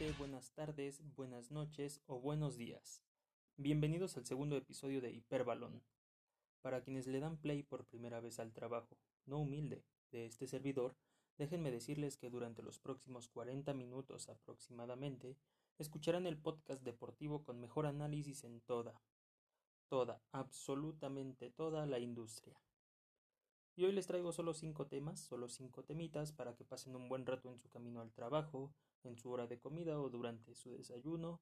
Buenas tardes, buenas noches o buenos días. Bienvenidos al segundo episodio de Hiperbalón. Para quienes le dan play por primera vez al trabajo, no humilde, de este servidor, déjenme decirles que durante los próximos 40 minutos aproximadamente escucharán el podcast deportivo con mejor análisis en toda, toda, absolutamente toda la industria. Y hoy les traigo solo cinco temas, solo cinco temitas para que pasen un buen rato en su camino al trabajo, en su hora de comida o durante su desayuno,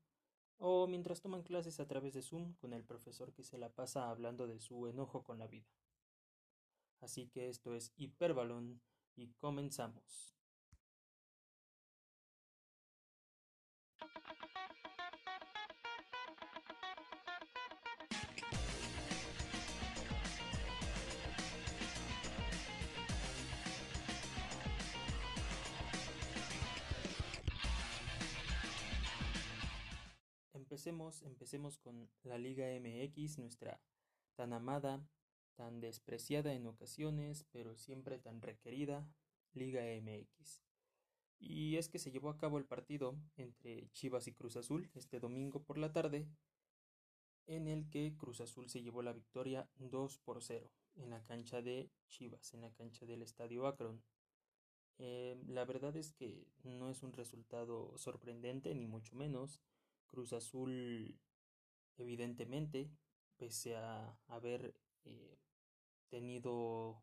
o mientras toman clases a través de Zoom con el profesor que se la pasa hablando de su enojo con la vida. Así que esto es Hiperbalón y comenzamos. Empecemos, con la Liga MX, nuestra tan amada, tan despreciada en ocasiones, pero siempre tan requerida Liga MX. Y es que se llevó a cabo el partido entre Chivas y Cruz Azul este domingo por la tarde, en el que Cruz Azul se llevó la victoria 2 por 0 en la cancha de Chivas, en la cancha del Estadio Akron. Eh, la verdad es que no es un resultado sorprendente, ni mucho menos. Cruz Azul, evidentemente, pese a haber eh, tenido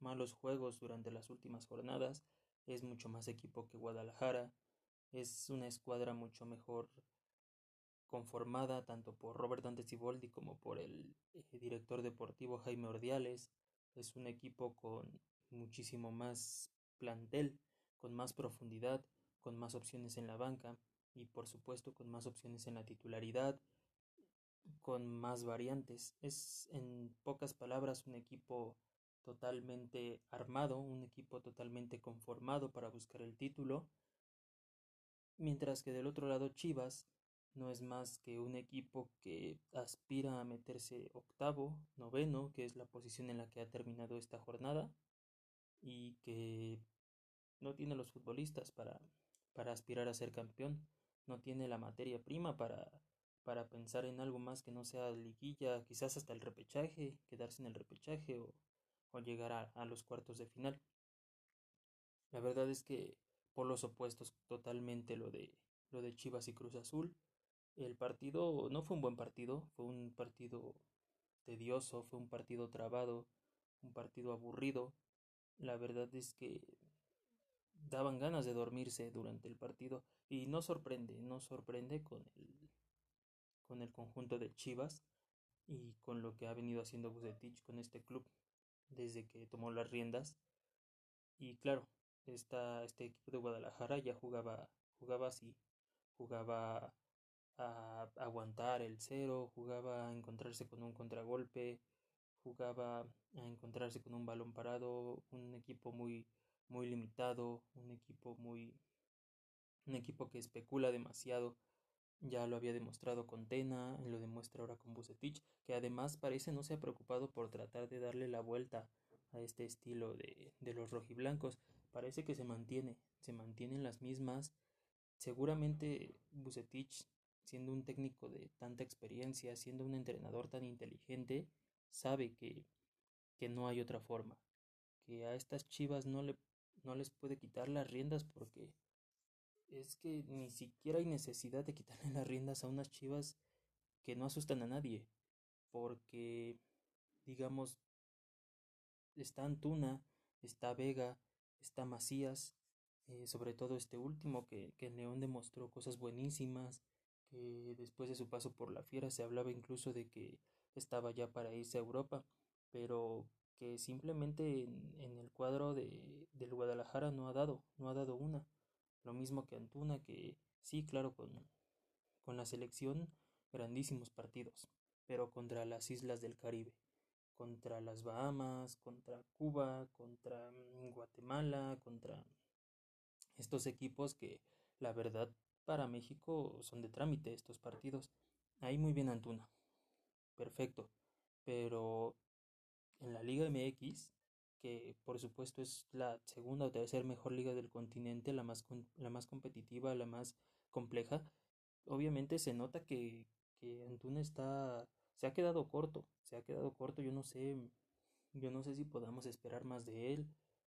malos juegos durante las últimas jornadas, es mucho más equipo que Guadalajara, es una escuadra mucho mejor conformada tanto por Robert Dante Ciboldi como por el eh, director deportivo Jaime Ordiales, es un equipo con muchísimo más plantel, con más profundidad, con más opciones en la banca, y por supuesto con más opciones en la titularidad, con más variantes. Es en pocas palabras un equipo totalmente armado, un equipo totalmente conformado para buscar el título, mientras que del otro lado Chivas no es más que un equipo que aspira a meterse octavo, noveno, que es la posición en la que ha terminado esta jornada, y que no tiene los futbolistas para, para aspirar a ser campeón no tiene la materia prima para, para pensar en algo más que no sea liguilla, quizás hasta el repechaje, quedarse en el repechaje o, o llegar a, a, los cuartos de final. La verdad es que por los opuestos totalmente lo de lo de Chivas y Cruz Azul. El partido no fue un buen partido, fue un partido tedioso, fue un partido trabado, un partido aburrido. La verdad es que daban ganas de dormirse durante el partido y no sorprende, no sorprende con el con el conjunto de Chivas y con lo que ha venido haciendo Bucetich con este club desde que tomó las riendas. Y claro, esta, este equipo de Guadalajara ya jugaba jugaba así, jugaba a aguantar el cero, jugaba a encontrarse con un contragolpe, jugaba a encontrarse con un balón parado, un equipo muy muy limitado, un equipo muy un equipo que especula demasiado. Ya lo había demostrado con Tena, lo demuestra ahora con Bucetich, que además parece no se ha preocupado por tratar de darle la vuelta a este estilo de, de los rojiblancos. Parece que se mantiene, se mantienen las mismas. Seguramente Bucetich, siendo un técnico de tanta experiencia, siendo un entrenador tan inteligente, sabe que, que no hay otra forma, que a estas chivas no le no les puede quitar las riendas porque es que ni siquiera hay necesidad de quitarle las riendas a unas chivas que no asustan a nadie. Porque, digamos, está Antuna, está Vega, está Macías, eh, sobre todo este último que, que León demostró cosas buenísimas, que después de su paso por la fiera se hablaba incluso de que estaba ya para irse a Europa, pero que simplemente en, en el cuadro de, del Guadalajara no ha dado, no ha dado una. Lo mismo que Antuna, que sí, claro, con, con la selección, grandísimos partidos, pero contra las islas del Caribe, contra las Bahamas, contra Cuba, contra mm, Guatemala, contra estos equipos que la verdad para México son de trámite estos partidos. Ahí muy bien Antuna. Perfecto. Pero en la Liga MX, que por supuesto es la segunda o tercera mejor liga del continente, la más, la más competitiva, la más compleja, obviamente se nota que, que Antuna está, se ha quedado corto, se ha quedado corto, yo no sé, yo no sé si podamos esperar más de él,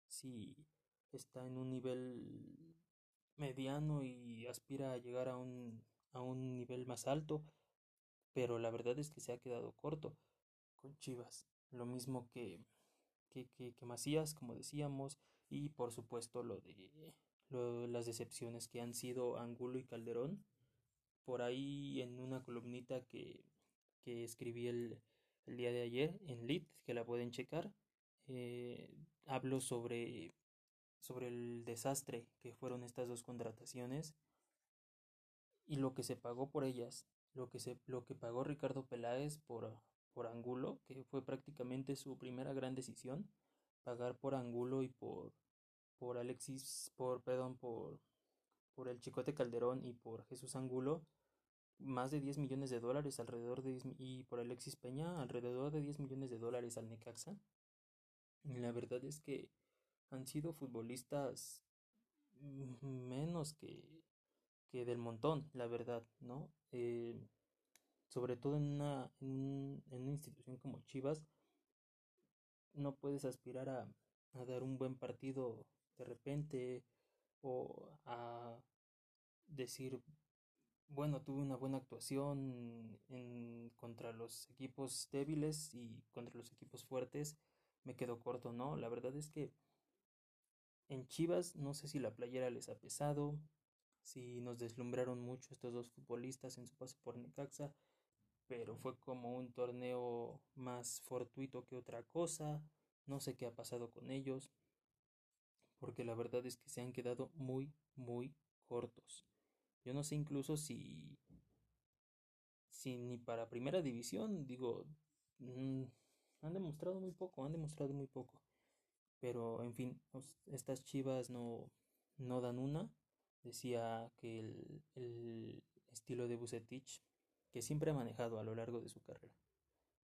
si está en un nivel mediano y aspira a llegar a un, a un nivel más alto, pero la verdad es que se ha quedado corto con Chivas, lo mismo que que, que, Macías, como decíamos, y por supuesto lo de las decepciones que han sido Angulo y Calderón. Por ahí en una columnita que, que escribí el, el, día de ayer en Lit, que la pueden checar, eh, hablo sobre, sobre el desastre que fueron estas dos contrataciones y lo que se pagó por ellas, lo que, se, lo que pagó Ricardo Peláez por, por Angulo, que fue prácticamente su primera gran decisión, pagar por Angulo y por, por Alexis, por, perdón, por, por el Chicote Calderón y por Jesús Angulo, más de 10 millones de dólares alrededor de y por Alexis Peña alrededor de 10 millones de dólares al Necaxa. Y la verdad es que han sido futbolistas menos que, que del montón, la verdad, ¿no? Eh, sobre todo en una, en, una institución como Chivas, no puedes aspirar a, a, dar un buen partido de repente o a decir, bueno, tuve una buena actuación en, contra los equipos débiles y contra los equipos fuertes, me quedo corto, ¿no? La verdad es que en Chivas no sé si la playera les ha pesado, si nos deslumbraron mucho estos dos futbolistas en su paso por Necaxa, pero fue como un torneo más fortuito que otra cosa. No sé qué ha pasado con ellos, porque la verdad es que se han quedado muy, muy cortos. Yo no sé incluso si, si ni para primera división, digo, mm, han demostrado muy poco, han demostrado muy poco. Pero en fin, estas chivas no, no dan una. Decía que el, el estilo de Bucetich que siempre ha manejado a lo largo de su carrera.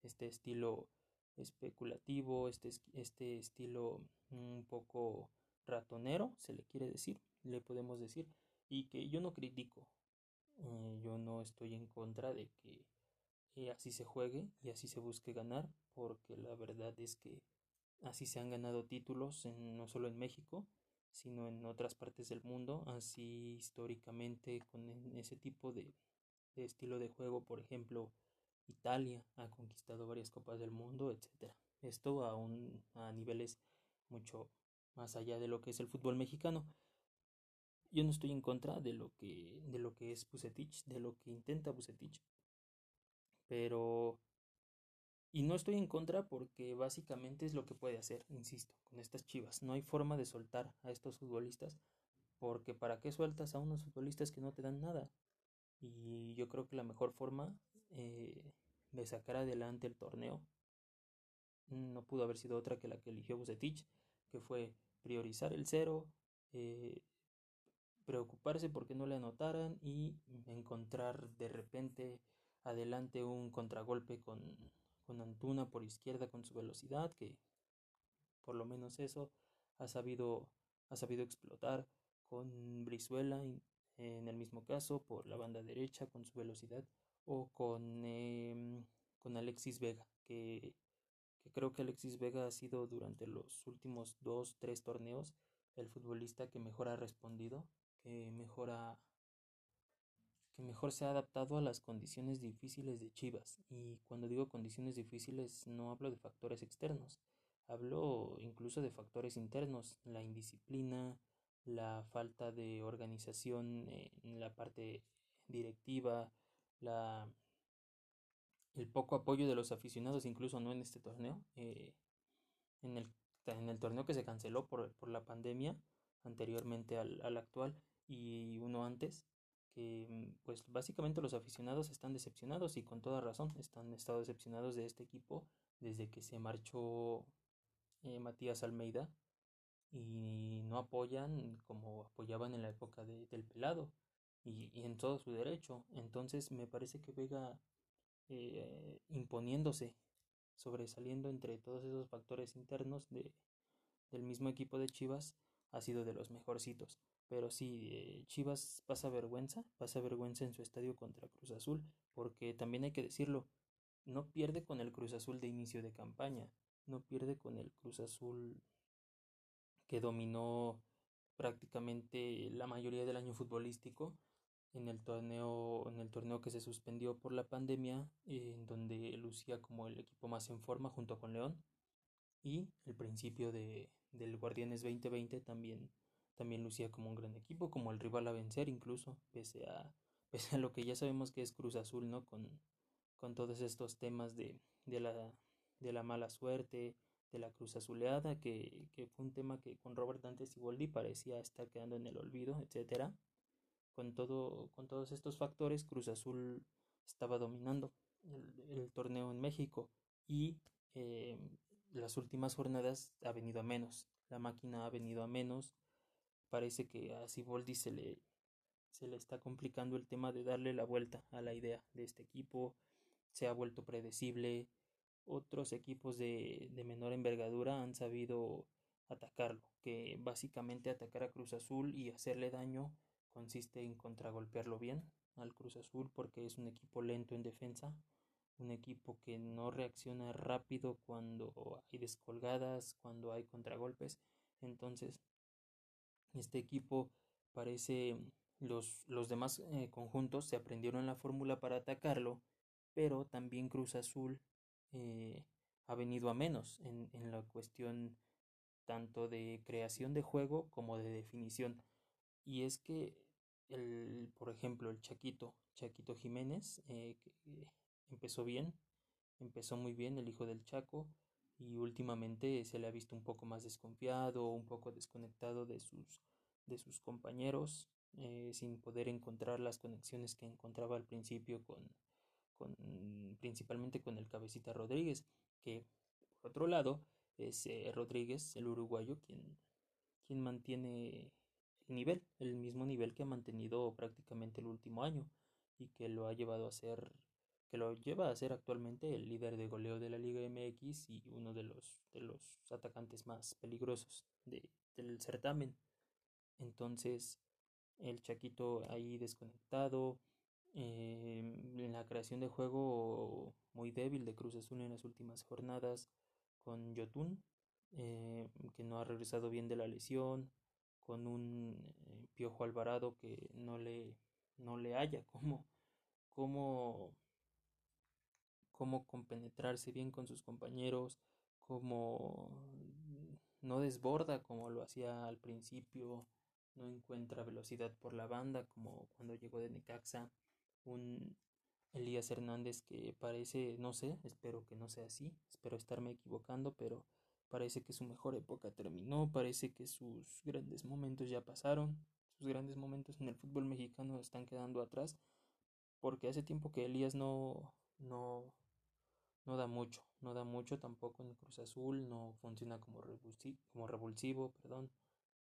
Este estilo especulativo, este, este estilo un poco ratonero, se le quiere decir, le podemos decir, y que yo no critico, eh, yo no estoy en contra de que eh, así se juegue y así se busque ganar, porque la verdad es que así se han ganado títulos no solo en México, sino en otras partes del mundo, así históricamente con ese tipo de, de estilo de juego, por ejemplo, Italia ha conquistado varias copas del mundo, etcétera. Esto a a niveles mucho más allá de lo que es el fútbol mexicano. Yo no estoy en contra de lo que de lo que es Bucetich, de lo que intenta Bucetich. Pero y no estoy en contra porque básicamente es lo que puede hacer, insisto, con estas Chivas. No hay forma de soltar a estos futbolistas porque ¿para qué sueltas a unos futbolistas que no te dan nada? Y yo creo que la mejor forma eh, de sacar adelante el torneo no pudo haber sido otra que la que eligió Bucetich, que fue priorizar el cero, eh, preocuparse porque no le anotaran y encontrar de repente adelante un contragolpe con, con Antuna por izquierda con su velocidad, que por lo menos eso ha sabido, ha sabido explotar con Brizuela en el mismo caso por la banda derecha con su velocidad o con, em, con Alexis Vega que, que, creo que Alexis Vega ha sido durante los últimos dos tres torneos el futbolista que mejor ha respondido que mejor que mejor se ha adaptado a las condiciones difíciles de Chivas. Y cuando digo condiciones difíciles no hablo de factores externos hablo incluso de factores internos la indisciplina la falta de organización en la parte directiva, la, el poco apoyo de los aficionados, incluso no en este torneo, eh, en, el, en el torneo que se canceló por, por la pandemia anteriormente al, al, actual y uno antes, que pues básicamente los aficionados están decepcionados y con toda razón están estado decepcionados de este equipo desde que se marchó eh, Matías Almeida y no apoyan como apoyaban en la época de, del pelado y, y, en todo su derecho. Entonces me parece que Vega eh, imponiéndose, sobresaliendo entre todos esos factores internos de, del mismo equipo de Chivas ha sido de los mejorcitos. Pero sí, eh, Chivas pasa vergüenza, pasa vergüenza en su estadio contra Cruz Azul, porque también hay que decirlo, no pierde con el Cruz Azul de inicio de campaña, no pierde con el Cruz Azul que dominó prácticamente la mayoría del año futbolístico en el torneo en el torneo que se suspendió por la pandemia en donde lucía como el equipo más en forma junto con León. Y el principio de, del Guardianes 2020 también también lucía como un gran equipo como el rival a vencer incluso pese a pese a lo que ya sabemos que es Cruz Azul no con con todos estos temas de, de la de la mala suerte de la Cruz Azuleada, que, que fue un tema que con Robert Dante Siboldi parecía estar quedando en el olvido, etcétera. Con, todo, con todos estos factores, Cruz Azul estaba dominando el, el torneo en México y eh, las últimas jornadas ha venido a menos. La máquina ha venido a menos. Parece que a Siboldi se le, se le está complicando el tema de darle la vuelta a la idea de este equipo. Se ha vuelto predecible, otros equipos de, de menor envergadura han sabido atacarlo, que básicamente atacar a Cruz Azul y hacerle daño consiste en contragolpearlo bien al Cruz Azul porque es un equipo lento en defensa, un equipo que no reacciona rápido cuando hay descolgadas, cuando hay contragolpes. Entonces, este equipo parece los, los demás eh, conjuntos se aprendieron la fórmula para atacarlo, pero también Cruz Azul eh, ha venido a menos en, en, la cuestión tanto de creación de juego como de definición. Y es que, el, por ejemplo, el Chaquito, Chaquito Jiménez, eh, que empezó bien, empezó muy bien el hijo del Chaco y últimamente se le ha visto un poco más desconfiado, un poco desconectado de sus, de sus compañeros, eh, sin poder encontrar las conexiones que encontraba al principio con, con, principalmente con el cabecita Rodríguez, que por otro lado es eh, Rodríguez, el uruguayo, quien, quien mantiene el nivel, el mismo nivel que ha mantenido prácticamente el último año y que lo ha llevado a ser que lo lleva a ser actualmente el líder de goleo de la Liga MX y uno de los de los atacantes más peligrosos de, del certamen. Entonces, el Chaquito ahí desconectado, eh, en la creación de juego muy débil de Cruz Azul en las últimas jornadas con Yotun, eh, que no ha regresado bien de la lesión, con un eh, Piojo Alvarado que no le, no le haya cómo, cómo, cómo compenetrarse bien con sus compañeros, cómo no desborda como lo hacía al principio, no encuentra velocidad por la banda como cuando llegó de Necaxa un Elías Hernández que parece, no sé, espero que no sea así, espero estarme equivocando, pero parece que su mejor época terminó, parece que sus grandes momentos ya pasaron, sus grandes momentos en el fútbol mexicano están quedando atrás, porque hace tiempo que Elías no, no, no da mucho, no da mucho tampoco en Cruz Azul, no funciona como revulsivo, como revulsivo perdón.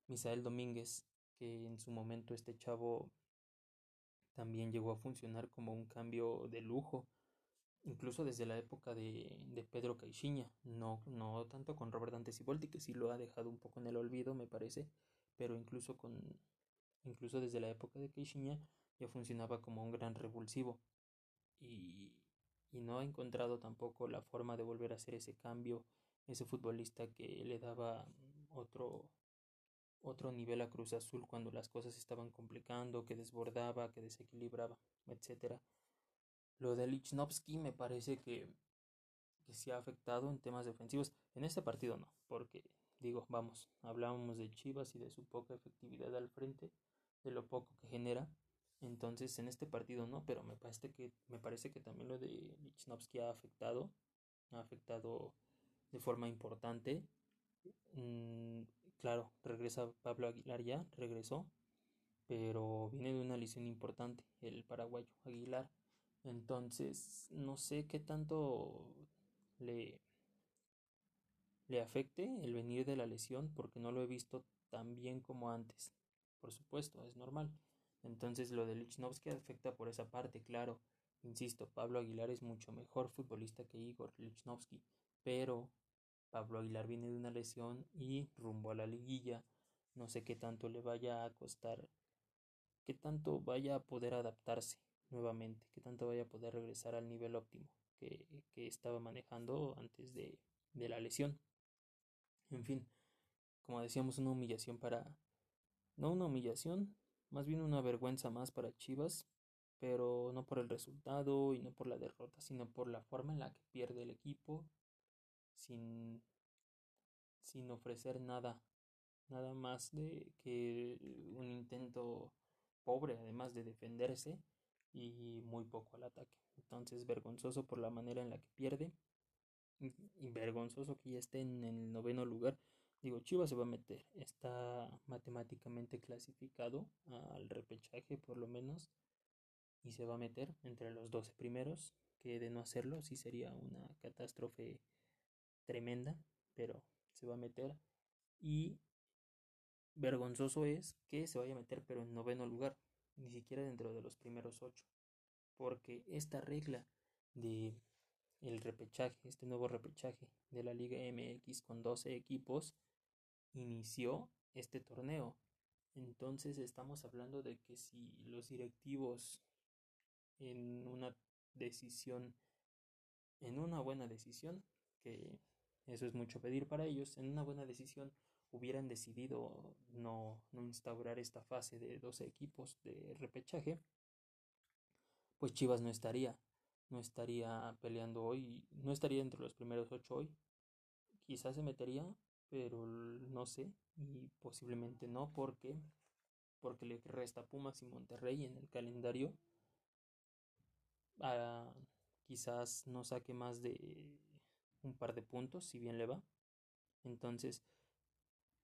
Misael Domínguez, que en su momento este chavo también llegó a funcionar como un cambio de lujo, incluso desde la época de, de Pedro Caixinha, no, no tanto con Robert Dante Siboldi, que sí lo ha dejado un poco en el olvido, me parece, pero incluso con incluso desde la época de Caixinha ya funcionaba como un gran revulsivo. Y, y no ha encontrado tampoco la forma de volver a hacer ese cambio, ese futbolista que le daba otro otro nivel a Cruz Azul cuando las cosas estaban complicando, que desbordaba, que desequilibraba, etc. Lo de Lichnowsky me parece que, que sí ha afectado en temas defensivos. En este partido no, porque digo, vamos, hablábamos de Chivas y de su poca efectividad al frente, de lo poco que genera. Entonces en este partido no, pero me parece que, me parece que también lo de Lichnowsky ha afectado, ha afectado de forma importante. Claro, regresa Pablo Aguilar ya, regresó, pero viene de una lesión importante, el paraguayo Aguilar. Entonces, no sé qué tanto le, le afecte el venir de la lesión, porque no lo he visto tan bien como antes. Por supuesto, es normal. Entonces, lo de Lichnowsky afecta por esa parte, claro. Insisto, Pablo Aguilar es mucho mejor futbolista que Igor Lichnowsky, pero Pablo Aguilar viene de una lesión y rumbo a la liguilla. No sé qué tanto le vaya a costar, qué tanto vaya a poder adaptarse nuevamente, qué tanto vaya a poder regresar al nivel óptimo que, estaba manejando antes de, de la lesión. En fin, como decíamos, una humillación para... No una humillación, más bien una vergüenza más para Chivas, pero no por el resultado y no por la derrota, sino por la forma en la que pierde el equipo sin, sin ofrecer nada, nada más de que un intento pobre además de defenderse y muy poco al ataque. Entonces vergonzoso por la manera en la que pierde y vergonzoso que ya esté en el noveno lugar Digo, Chivas se va a meter. Está matemáticamente clasificado al repechaje por lo menos. Y se va a meter entre los 12 primeros. Que de no hacerlo sí sería una catástrofe tremenda. Pero se va a meter. Y vergonzoso es que se vaya a meter pero en noveno lugar. Ni siquiera dentro de los primeros 8. Porque esta regla de el repechaje, este nuevo repechaje de la Liga MX con 12 equipos, inició este torneo. Entonces estamos hablando de que si los directivos en una decisión, en una buena decisión, que eso es mucho pedir para ellos, en una buena decisión hubieran decidido no, no instaurar esta fase de 12 equipos de repechaje, pues Chivas no estaría, no estaría peleando hoy, no estaría entre los primeros ocho hoy. Quizás se metería, pero no sé y posiblemente no porque porque le resta Pumas y Monterrey en el calendario ah, quizás no saque más de un par de puntos si bien le va entonces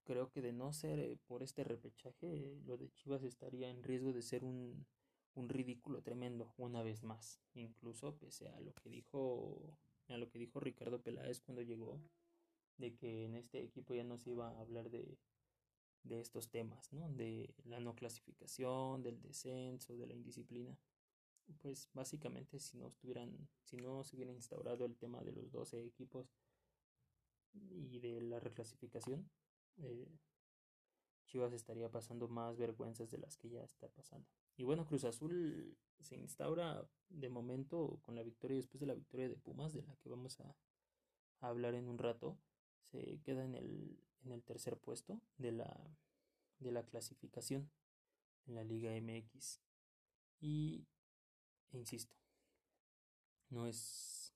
creo que de no ser eh, por este repechaje lo de Chivas estaría en riesgo de ser un, un ridículo tremendo una vez más incluso pese a lo que dijo a lo que dijo Ricardo Peláez cuando llegó de que en este equipo ya no se iba a hablar de, de estos temas, ¿no? De la no clasificación, del descenso, de la indisciplina. Pues básicamente si no estuvieran, si no se hubiera instaurado el tema de los 12 equipos y de la reclasificación, eh, Chivas estaría pasando más vergüenzas de las que ya está pasando. Y bueno, Cruz Azul se instaura de momento con la victoria después de la victoria de Pumas, de la que vamos a hablar en un rato se queda en el, en el tercer puesto de la, de la clasificación en la Liga MX. Y, insisto, no es,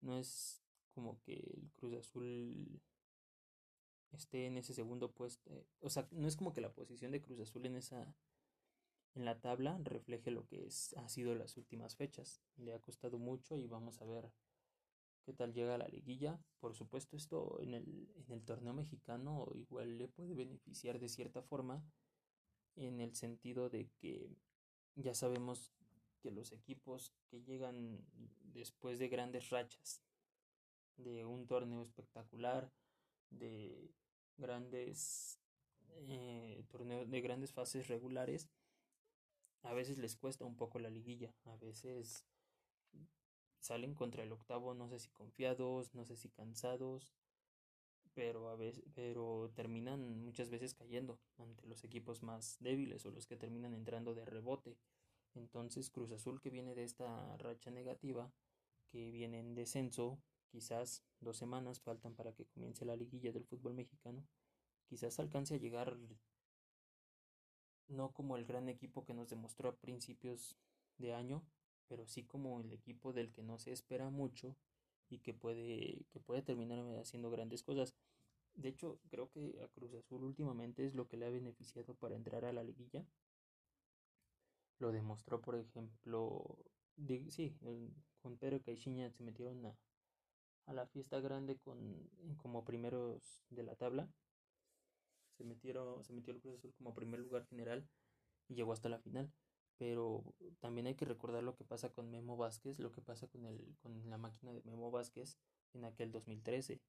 no es como que el Cruz Azul esté en ese segundo puesto. Eh, o sea, no es como que la posición de Cruz Azul en esa en la tabla refleje lo que es, ha sido las últimas fechas. Le ha costado mucho y vamos a ver qué tal llega a la liguilla. Por supuesto, esto en el, en el torneo mexicano igual le puede beneficiar de cierta forma en el sentido de que ya sabemos que los equipos que llegan después de grandes rachas, de un torneo espectacular, de grandes eh, torneos, de grandes fases regulares, a veces les cuesta un poco la liguilla, a veces salen contra el octavo, no sé si confiados, no sé si cansados, pero a veces, pero terminan muchas veces cayendo ante los equipos más débiles o los que terminan entrando de rebote. Entonces Cruz Azul que viene de esta racha negativa, que viene en descenso, quizás dos semanas faltan para que comience la liguilla del fútbol mexicano, quizás alcance a llegar no como el gran equipo que nos demostró a principios de año, pero sí como el equipo del que no se espera mucho y que puede, que puede terminar haciendo grandes cosas. De hecho, creo que a Cruz Azul últimamente es lo que le ha beneficiado para entrar a la liguilla. Lo demostró, por ejemplo, sí, con Pedro Caixinha se metieron a, a la fiesta grande con, como primeros de la tabla. Se, metieron, se metió el Cruz Azul como primer lugar general y llegó hasta la final pero también hay que recordar lo que pasa con Memo Vázquez, lo que pasa con, el, con la máquina de Memo Vázquez en aquel 2013.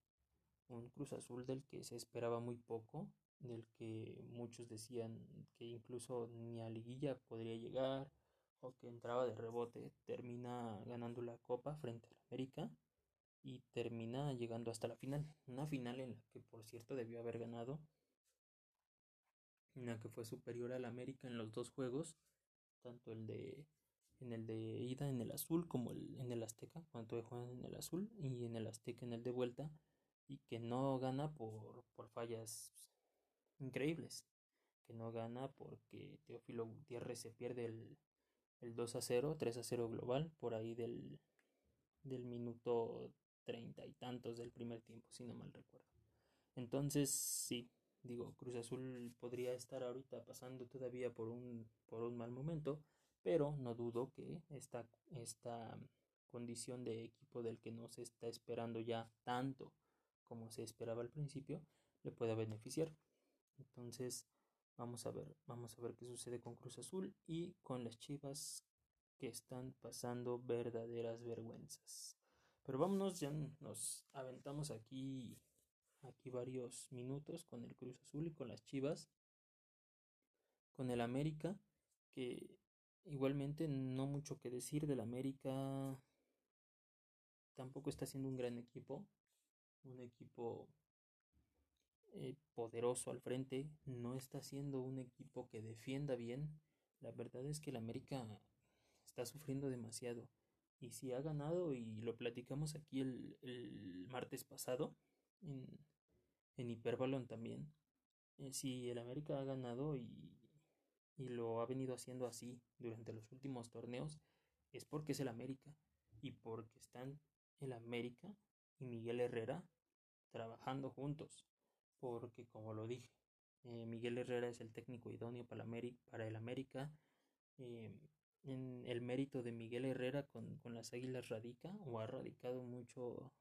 Un Cruz Azul del que se esperaba muy poco, del que muchos decían que incluso ni a liguilla podría llegar o que entraba de rebote, termina ganando la copa frente al América y termina llegando hasta la final. Una final en la que por cierto debió haber ganado. En la que fue superior al América en los dos juegos. Tanto el de en el de ida en el azul como el, en el Azteca, cuando juegan en el azul y en el Azteca en el de vuelta y que no gana por, por fallas increíbles, que no gana porque Teófilo Gutiérrez se pierde el, el 2 a 0, 3 a 0 global, por ahí del, del minuto treinta y tantos del primer tiempo, si no mal recuerdo. Entonces, sí, digo, Cruz Azul podría estar ahorita pasando todavía por un, por un mal momento, pero no dudo que esta, esta condición de equipo del que no se está esperando ya tanto como se esperaba al principio, le pueda beneficiar. Entonces, vamos a ver, vamos a ver qué sucede con Cruz Azul y con las Chivas que están pasando verdaderas vergüenzas. Pero vámonos, ya nos aventamos aquí aquí varios minutos con el Cruz Azul y con las Chivas. Con el América, que igualmente no mucho que decir del América. Tampoco está siendo un gran equipo. Un equipo eh, poderoso al frente. No está siendo un equipo que defienda bien. La verdad es que el América está sufriendo demasiado. Y si ha ganado, y lo platicamos aquí el, el martes pasado, en, en Hiperbalón también, eh, si el América ha ganado y, y lo ha venido haciendo así durante los últimos torneos, es porque es el América y porque están el América y Miguel Herrera trabajando juntos. Porque como lo dije, eh, Miguel Herrera es el técnico idóneo para, el América. Eh, en el mérito de Miguel Herrera con, con las Águilas radica o ha radicado mucho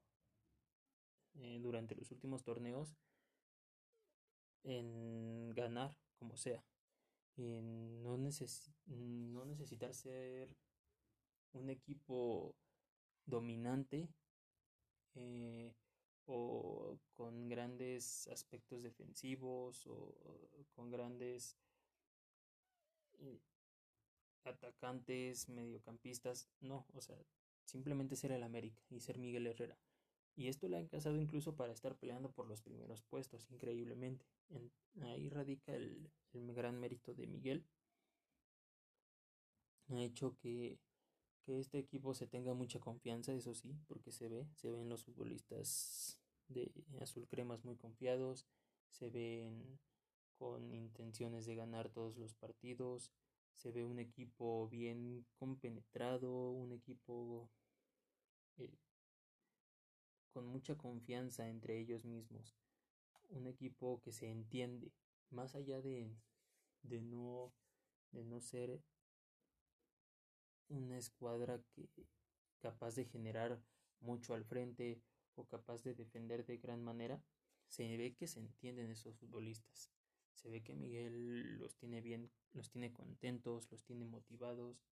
eh, durante los últimos torneos en ganar como sea, en no, neces no necesitar ser un equipo dominante eh, o con grandes aspectos defensivos o con grandes eh, atacantes, mediocampistas, no, o sea, simplemente ser el América y ser Miguel Herrera. Y esto le ha casado incluso para estar peleando por los primeros puestos, increíblemente. ahí radica el, el, gran mérito de Miguel. Ha hecho que, que este equipo se tenga mucha confianza, eso sí, porque se ve, se ven los futbolistas de azul cremas muy confiados, se ven con intenciones de ganar todos los partidos, se ve un equipo bien compenetrado, un equipo eh, con mucha confianza entre ellos mismos, un equipo que se entiende, más allá de, de, no, de no ser una escuadra que capaz de generar mucho al frente o capaz de defender de gran manera, se ve que se entienden esos futbolistas. Se ve que Miguel los tiene bien, los tiene contentos, los tiene motivados.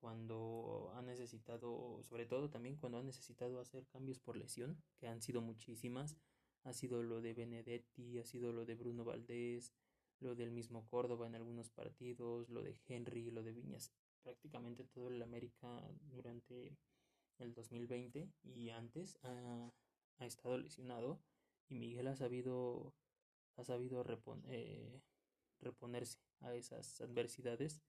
Cuando ha necesitado, sobre todo también cuando ha necesitado hacer cambios por lesión, que han sido muchísimas. Ha sido lo de Benedetti, ha sido lo de Bruno Valdés, lo del mismo Córdoba en algunos partidos, lo de Henry, lo de Viñas. Prácticamente todo el América durante el 2020 y antes ha, ha estado lesionado y Miguel ha sabido ha sabido eh, reponerse a esas adversidades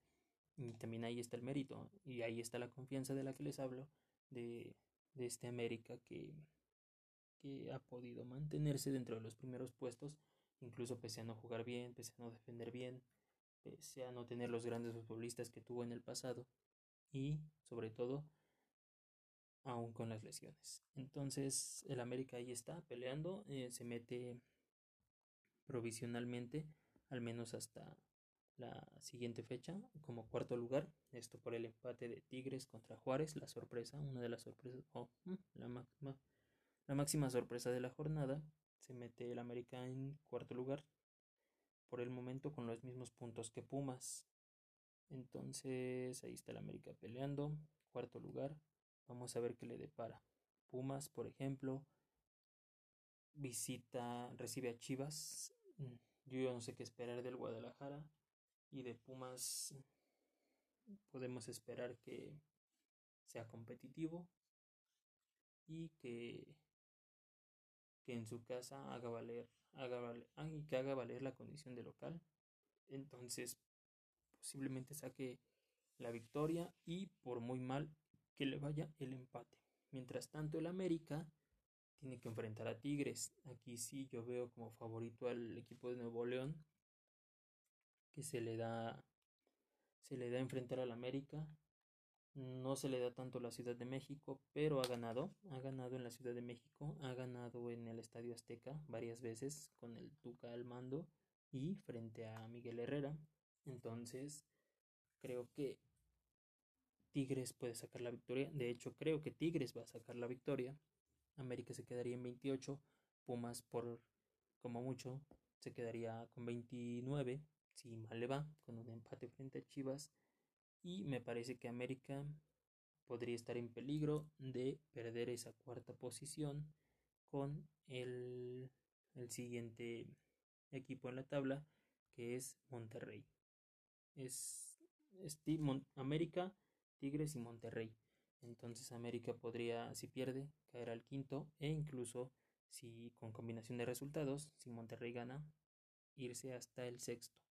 y también ahí está el mérito y ahí está la confianza de la que les hablo de, de este América que, que ha podido mantenerse dentro de los primeros puestos incluso pese a no jugar bien, pese a no defender bien, pese a no tener los grandes futbolistas que tuvo en el pasado y sobre todo aún con las lesiones. Entonces el América ahí está peleando, eh, se mete provisionalmente, al menos hasta la siguiente fecha, como cuarto lugar. Esto por el empate de Tigres contra Juárez, la sorpresa, una de las sorpresas, oh, mm, la, la máxima sorpresa de la jornada. Se mete el América en cuarto lugar, por el momento con los mismos puntos que Pumas. Entonces ahí está el América peleando, cuarto lugar. Vamos a ver qué le depara. Pumas, por ejemplo, visita, recibe a Chivas Mm, yo no sé qué esperar del Guadalajara y de Pumas podemos esperar que sea competitivo y que, que en su casa haga valer, haga valer, y que haga valer la condición de local. Entonces, posiblemente saque la victoria y por muy mal que le vaya el empate. Mientras tanto, el América tiene que enfrentar a Tigres. Aquí sí yo veo como favorito al equipo de Nuevo León, que se le da se le da enfrentar al América. No se le da tanto la Ciudad de México, pero ha ganado, ha ganado en la Ciudad de México, ha ganado en el Estadio Azteca varias veces con el Tuca al mando y frente a Miguel Herrera. Entonces, creo que Tigres puede sacar la victoria. De hecho, creo que Tigres va a sacar la victoria. América se quedaría en 28. Pumas por como mucho se quedaría con 29. Si mal le va, con un empate frente a Chivas. Y me parece que América podría estar en peligro de perder esa cuarta posición con el, el siguiente equipo en la tabla, que es Monterrey. Es, es América Tigres y Monterrey. Entonces América podría, si pierde, caer al quinto e incluso si con combinación de resultados, si Monterrey gana, irse hasta el sexto.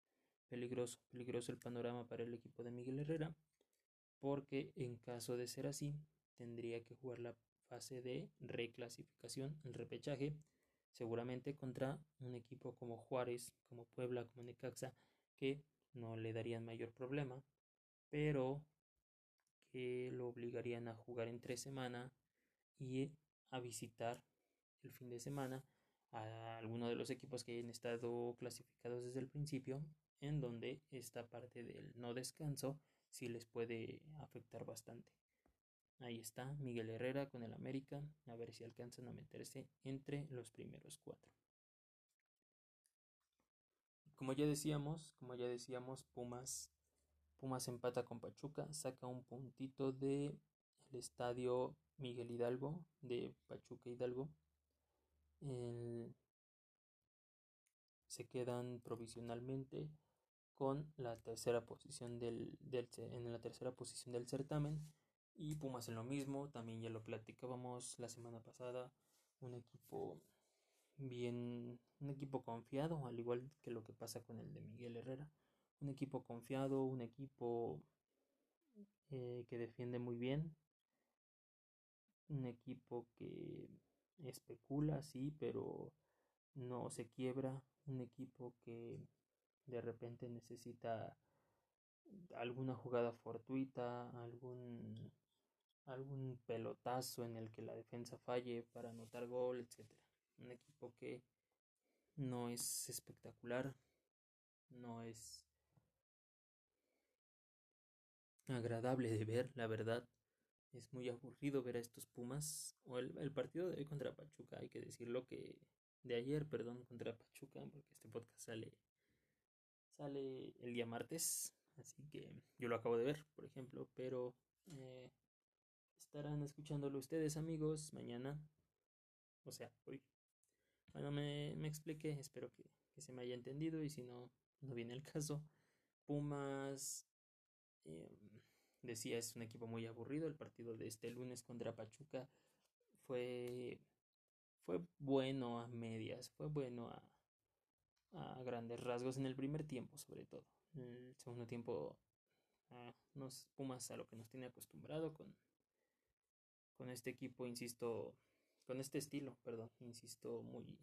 Peligroso, peligroso el panorama para el equipo de Miguel Herrera, porque en caso de ser así, tendría que jugar la fase de reclasificación, el repechaje, seguramente contra un equipo como Juárez, como Puebla, como Necaxa, que no le darían mayor problema, pero lo obligarían a jugar entre semana y a visitar el fin de semana a alguno de los equipos que hayan estado clasificados desde el principio, en donde esta parte del no descanso sí les puede afectar bastante. Ahí está Miguel Herrera con el América, a ver si alcanzan a meterse entre los primeros cuatro. Como ya decíamos, como ya decíamos, Pumas Pumas empata con Pachuca, saca un puntito de el estadio Miguel Hidalgo de Pachuca Hidalgo. se quedan provisionalmente con la tercera posición del, en la tercera posición del certamen. Y Pumas en lo mismo, también ya lo platicábamos la semana pasada, un equipo bien, un equipo confiado, al igual que lo que pasa con el de Miguel Herrera. Un equipo confiado, un equipo eh, que defiende muy bien, un equipo que especula, sí, pero no se quiebra, un equipo que de repente necesita alguna jugada fortuita, algún algún pelotazo en el que la defensa falle para anotar gol, etcétera. Un equipo que no es espectacular, no es agradable de ver, la verdad. Es muy aburrido ver a estos Pumas. O el, partido de hoy contra Pachuca, hay que decirlo que. De ayer, perdón, contra Pachuca, porque este podcast sale. Sale el día martes. Así que yo lo acabo de ver, por ejemplo. Pero eh, estarán escuchándolo ustedes, amigos, mañana. O sea, hoy. Bueno, me, me expliqué. Espero que, se me haya entendido. Y si no, no viene el caso. Pumas Em, decía, es un equipo muy aburrido. El partido de este lunes contra Pachuca fue, fue bueno a medias, fue bueno a, a grandes rasgos en el primer tiempo, sobre todo. El segundo tiempo, ah, nos Pumas a lo que nos tiene acostumbrado con, con este equipo, insisto, con este estilo, perdón, insisto, muy,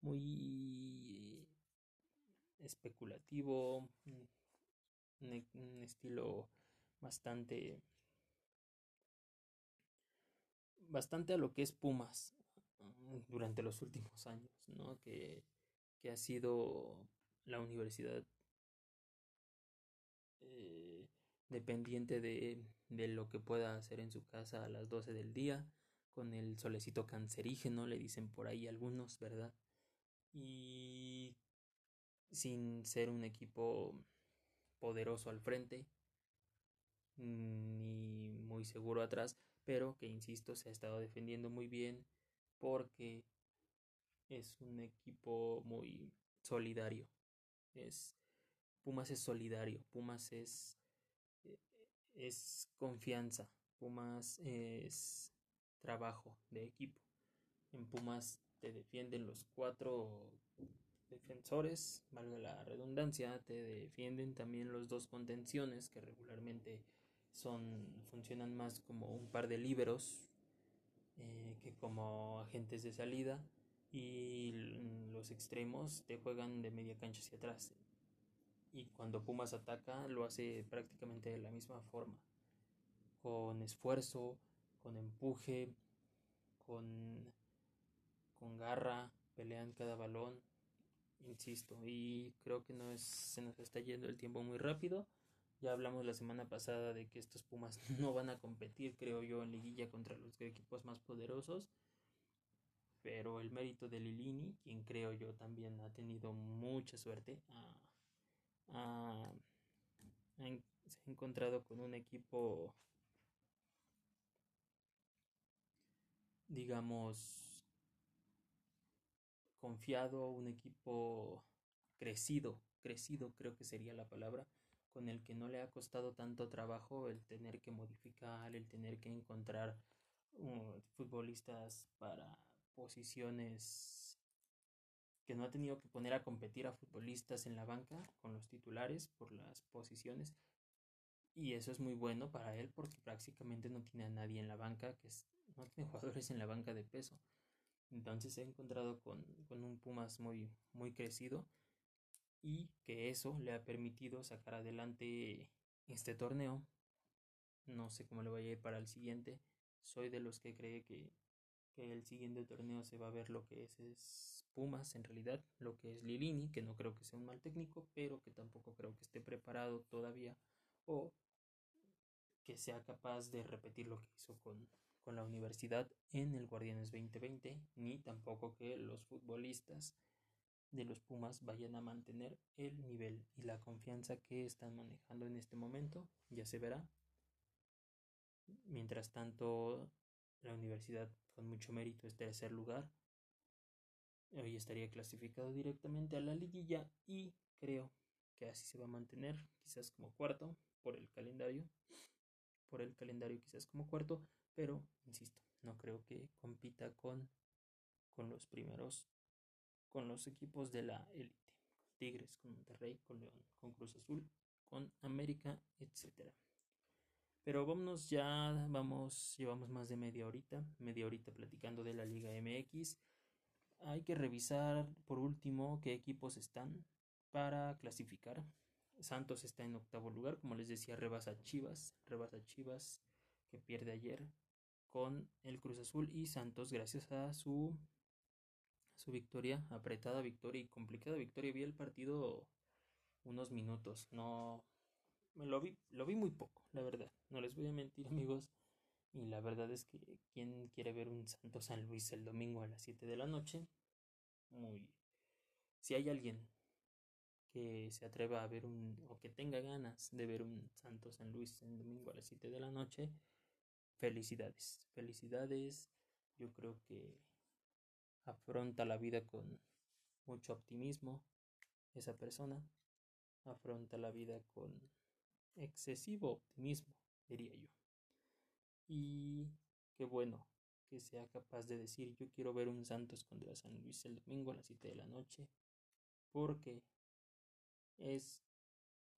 muy especulativo, un, estilo bastante bastante a lo que es Pumas mm, durante los últimos años, ¿no? Que, que ha sido la universidad eh, dependiente de, de, lo que pueda hacer en su casa a las 12 del día, con el solecito cancerígeno, le dicen por ahí algunos, ¿verdad? Y sin ser un equipo poderoso al frente, ni muy seguro atrás, pero que insisto se ha estado defendiendo muy bien porque es un equipo muy solidario. Es Pumas es solidario, Pumas es es confianza, Pumas es trabajo de equipo. En Pumas te defienden los cuatro defensores, valga la redundancia, te defienden también los dos contenciones que regularmente son funcionan más como un par de líberos eh, que como agentes de salida y los extremos te juegan de media cancha hacia atrás. Y cuando Pumas ataca lo hace prácticamente de la misma forma. Con esfuerzo con empuje con con garra pelean cada balón insisto. Y creo que no es, se nos está yendo el tiempo muy rápido. Ya hablamos la semana pasada de que estos Pumas no van a competir, creo yo, en liguilla contra los equipos más poderosos. Pero el mérito de Lilini, quien creo yo también ha tenido mucha suerte, se ha encontrado con un equipo, digamos, confiado, un equipo crecido, crecido creo que sería la palabra con el que no le ha costado tanto trabajo el tener que modificar, el tener que encontrar uh, futbolistas para posiciones que no ha tenido que poner a competir a futbolistas en la banca con los titulares por las posiciones y eso es muy bueno para él porque prácticamente no tiene a nadie en la banca que no tiene jugadores en la banca de peso entonces se ha encontrado con, con un Pumas muy muy crecido y que eso le ha permitido sacar adelante este torneo. No sé cómo le vaya a ir para el siguiente. Soy de los que cree que, que el siguiente torneo se va a ver lo que es, es, Pumas en realidad, lo que es Lilini, que no creo que sea un mal técnico, pero que tampoco creo que esté preparado todavía o que sea capaz de repetir lo que hizo con, con la universidad en el Guardianes 2020, ni tampoco que los futbolistas de los Pumas vayan a mantener el nivel y la confianza que están manejando en este momento. Ya se verá. Mientras tanto, la universidad con mucho mérito es tercer lugar. Hoy estaría clasificado directamente a la liguilla y creo que así se va a mantener, quizás como cuarto por el calendario. Por el calendario quizás como cuarto, pero insisto, no creo que compita con, con los primeros con los equipos de la élite, con Tigres, con Monterrey, con León, con Cruz Azul, con América, etc. Pero vámonos ya, vamos, llevamos más de media horita, media horita platicando de la Liga MX. Hay que revisar por último qué equipos están para clasificar. Santos está en octavo lugar, como les decía, rebasa Chivas, rebasa Chivas que pierde ayer con el Cruz Azul y Santos gracias a su su victoria, apretada victoria y complicada victoria. Vi el partido unos minutos, no lo vi, lo vi muy poco, la verdad. No les voy a mentir, amigos. Y la verdad es que quien quiere ver un Santos San Luis el domingo a las 7 de la noche, muy si hay alguien que se atreva a ver un o que tenga ganas de ver un Santos San Luis el domingo a las 7 de la noche, felicidades. Felicidades. Yo creo que afronta la vida con mucho optimismo, esa persona afronta la vida con excesivo optimismo, diría yo. Y qué bueno que sea capaz de decir yo quiero ver un Santos contra San Luis el domingo a las 7 de la noche, porque es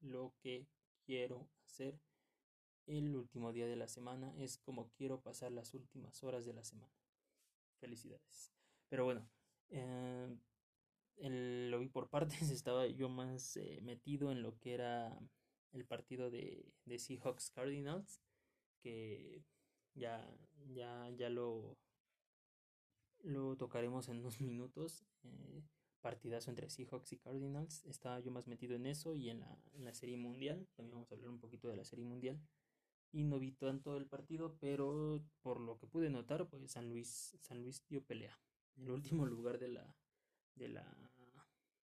lo que quiero hacer el último día de la semana, es como quiero pasar las últimas horas de la semana. Felicidades. Pero bueno, eh, lo vi por partes, estaba yo más eh, metido en lo que era el partido de, de Seahawks Cardinals, que ya, ya, ya lo, lo tocaremos en unos minutos. Eh, partidazo entre Seahawks y Cardinals. Estaba yo más metido en eso y en la, la serie mundial. También vamos a hablar un poquito de la serie mundial. Y no vi tanto el partido, pero por lo que pude notar, pues San Luis, San Luis dio pelea el último lugar de la, de la,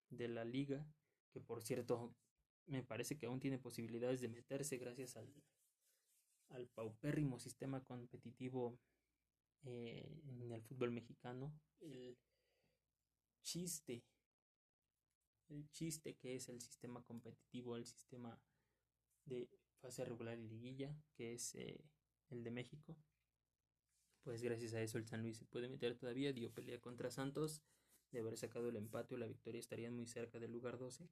de la liga, que por cierto me parece que aún tiene posibilidades de meterse gracias al, al paupérrimo sistema competitivo eh, en el fútbol mexicano. El chiste, el chiste que es el sistema competitivo, el sistema de fase regular y liguilla, que es eh, el de México, pues gracias a eso el San Luis se puede meter todavía, dio pelea contra Santos, de haber sacado el empate o la victoria estarían muy cerca del lugar 12,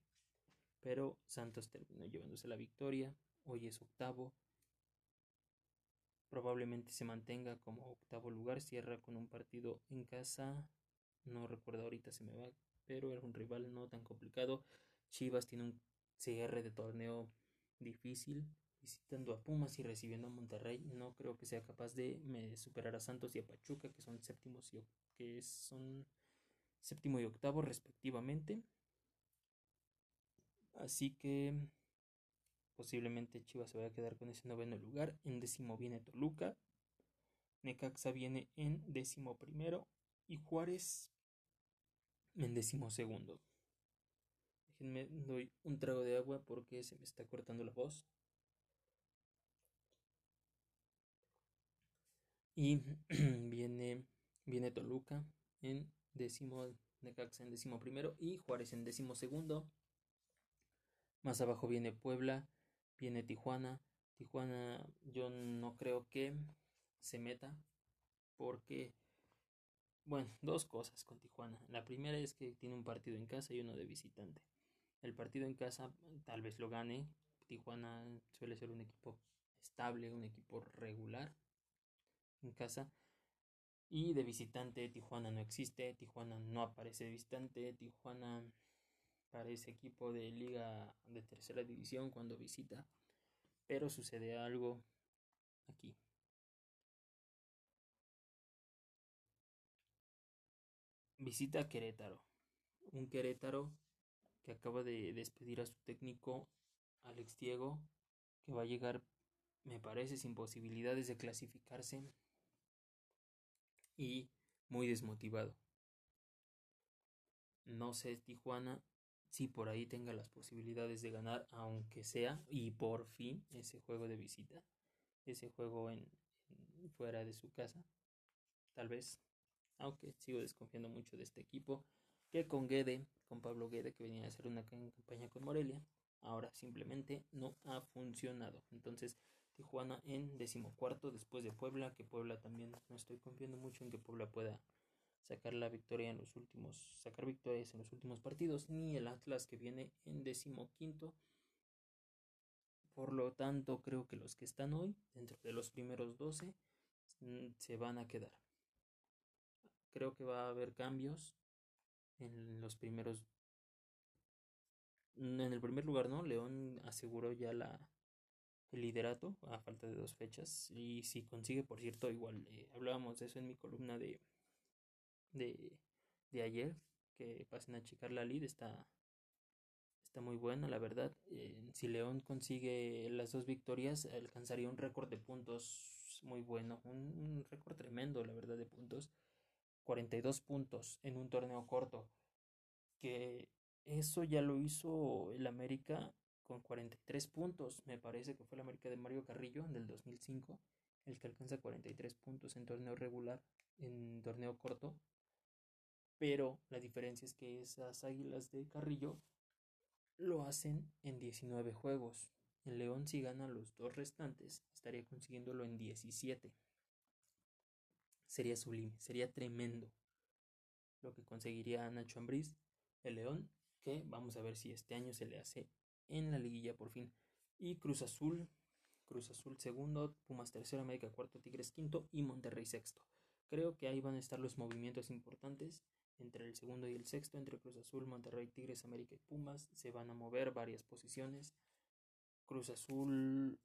pero Santos terminó llevándose la victoria, hoy es octavo, probablemente se mantenga como octavo lugar, cierra con un partido en casa, no recuerdo ahorita se me va, pero era un rival no tan complicado, Chivas tiene un cierre de torneo difícil, visitando a Pumas y recibiendo a Monterrey. No creo que sea capaz de superar a Santos y a Pachuca, que son séptimos y que son séptimo y octavo respectivamente. Así que posiblemente Chivas se vaya a quedar con ese noveno lugar. En décimo viene Toluca. Necaxa viene en décimo primero. Y Juárez en décimo segundo. Déjenme doy un trago de agua porque se me está cortando la voz. Y viene, viene Toluca en décimo, Necaxa en décimo primero y Juárez en décimo segundo. Más abajo viene Puebla, viene Tijuana. Tijuana yo no creo que se meta porque, bueno, dos cosas con Tijuana. La primera es que tiene un partido en casa y uno de visitante. El partido en casa tal vez lo gane. Tijuana suele ser un equipo estable, un equipo regular en casa. Y de visitante, Tijuana no existe, Tijuana no aparece de visitante, Tijuana parece equipo de liga de tercera división cuando visita, pero sucede algo aquí. Visita Querétaro, un Querétaro que acaba de despedir a su técnico Alex Diego, que va a llegar, me parece, sin posibilidades de clasificarse y muy desmotivado. No sé Tijuana si por ahí tenga las posibilidades de ganar, aunque sea, y por fin ese juego de visita, ese juego en, fuera de su casa, tal vez, aunque sigo desconfiando mucho de este equipo, que con Guede, con Pablo Guede, que venía a hacer una campaña con Morelia, ahora simplemente no ha funcionado. Entonces, Tijuana en decimocuarto después de Puebla, que Puebla también no estoy confiando mucho en que Puebla pueda sacar la victoria en los últimos, sacar victorias en los últimos partidos, ni el Atlas que viene en decimoquinto. Por lo tanto, creo que los que están hoy, dentro de los primeros 12, mm, se van a quedar. Creo que va a haber cambios en los primeros. En el primer lugar, ¿no? León aseguró ya la, el liderato a falta de dos fechas. Y si consigue, por cierto, igual eh, hablábamos de eso en mi columna de, de, de, ayer, que pasen a checar la lead, está, está muy buena, la verdad. Eh, si León consigue las dos victorias, alcanzaría un récord de puntos muy bueno, un, un récord tremendo, la verdad, de puntos. 42 puntos en un torneo corto, que eso ya lo hizo el América con 43 puntos. Me parece que fue el América de Mario Carrillo del 2005, el que alcanza 43 puntos en torneo regular, en torneo corto. Pero la diferencia es que esas águilas de Carrillo lo hacen en 19 juegos. El León si gana los dos restantes estaría consiguiéndolo en 17. Sería sublime, sería tremendo lo que conseguiría Nacho Ambriz, el León, que vamos a ver si este año se le hace en la liguilla por fin. Y Cruz Azul, Cruz Azul segundo, Pumas tercero, América cuarto, Tigres quinto y Monterrey sexto. Creo que ahí van a estar los movimientos importantes entre el segundo y el sexto, entre Cruz Azul, Monterrey, Tigres, América y Pumas. Se van a mover varias posiciones. Cruz Azul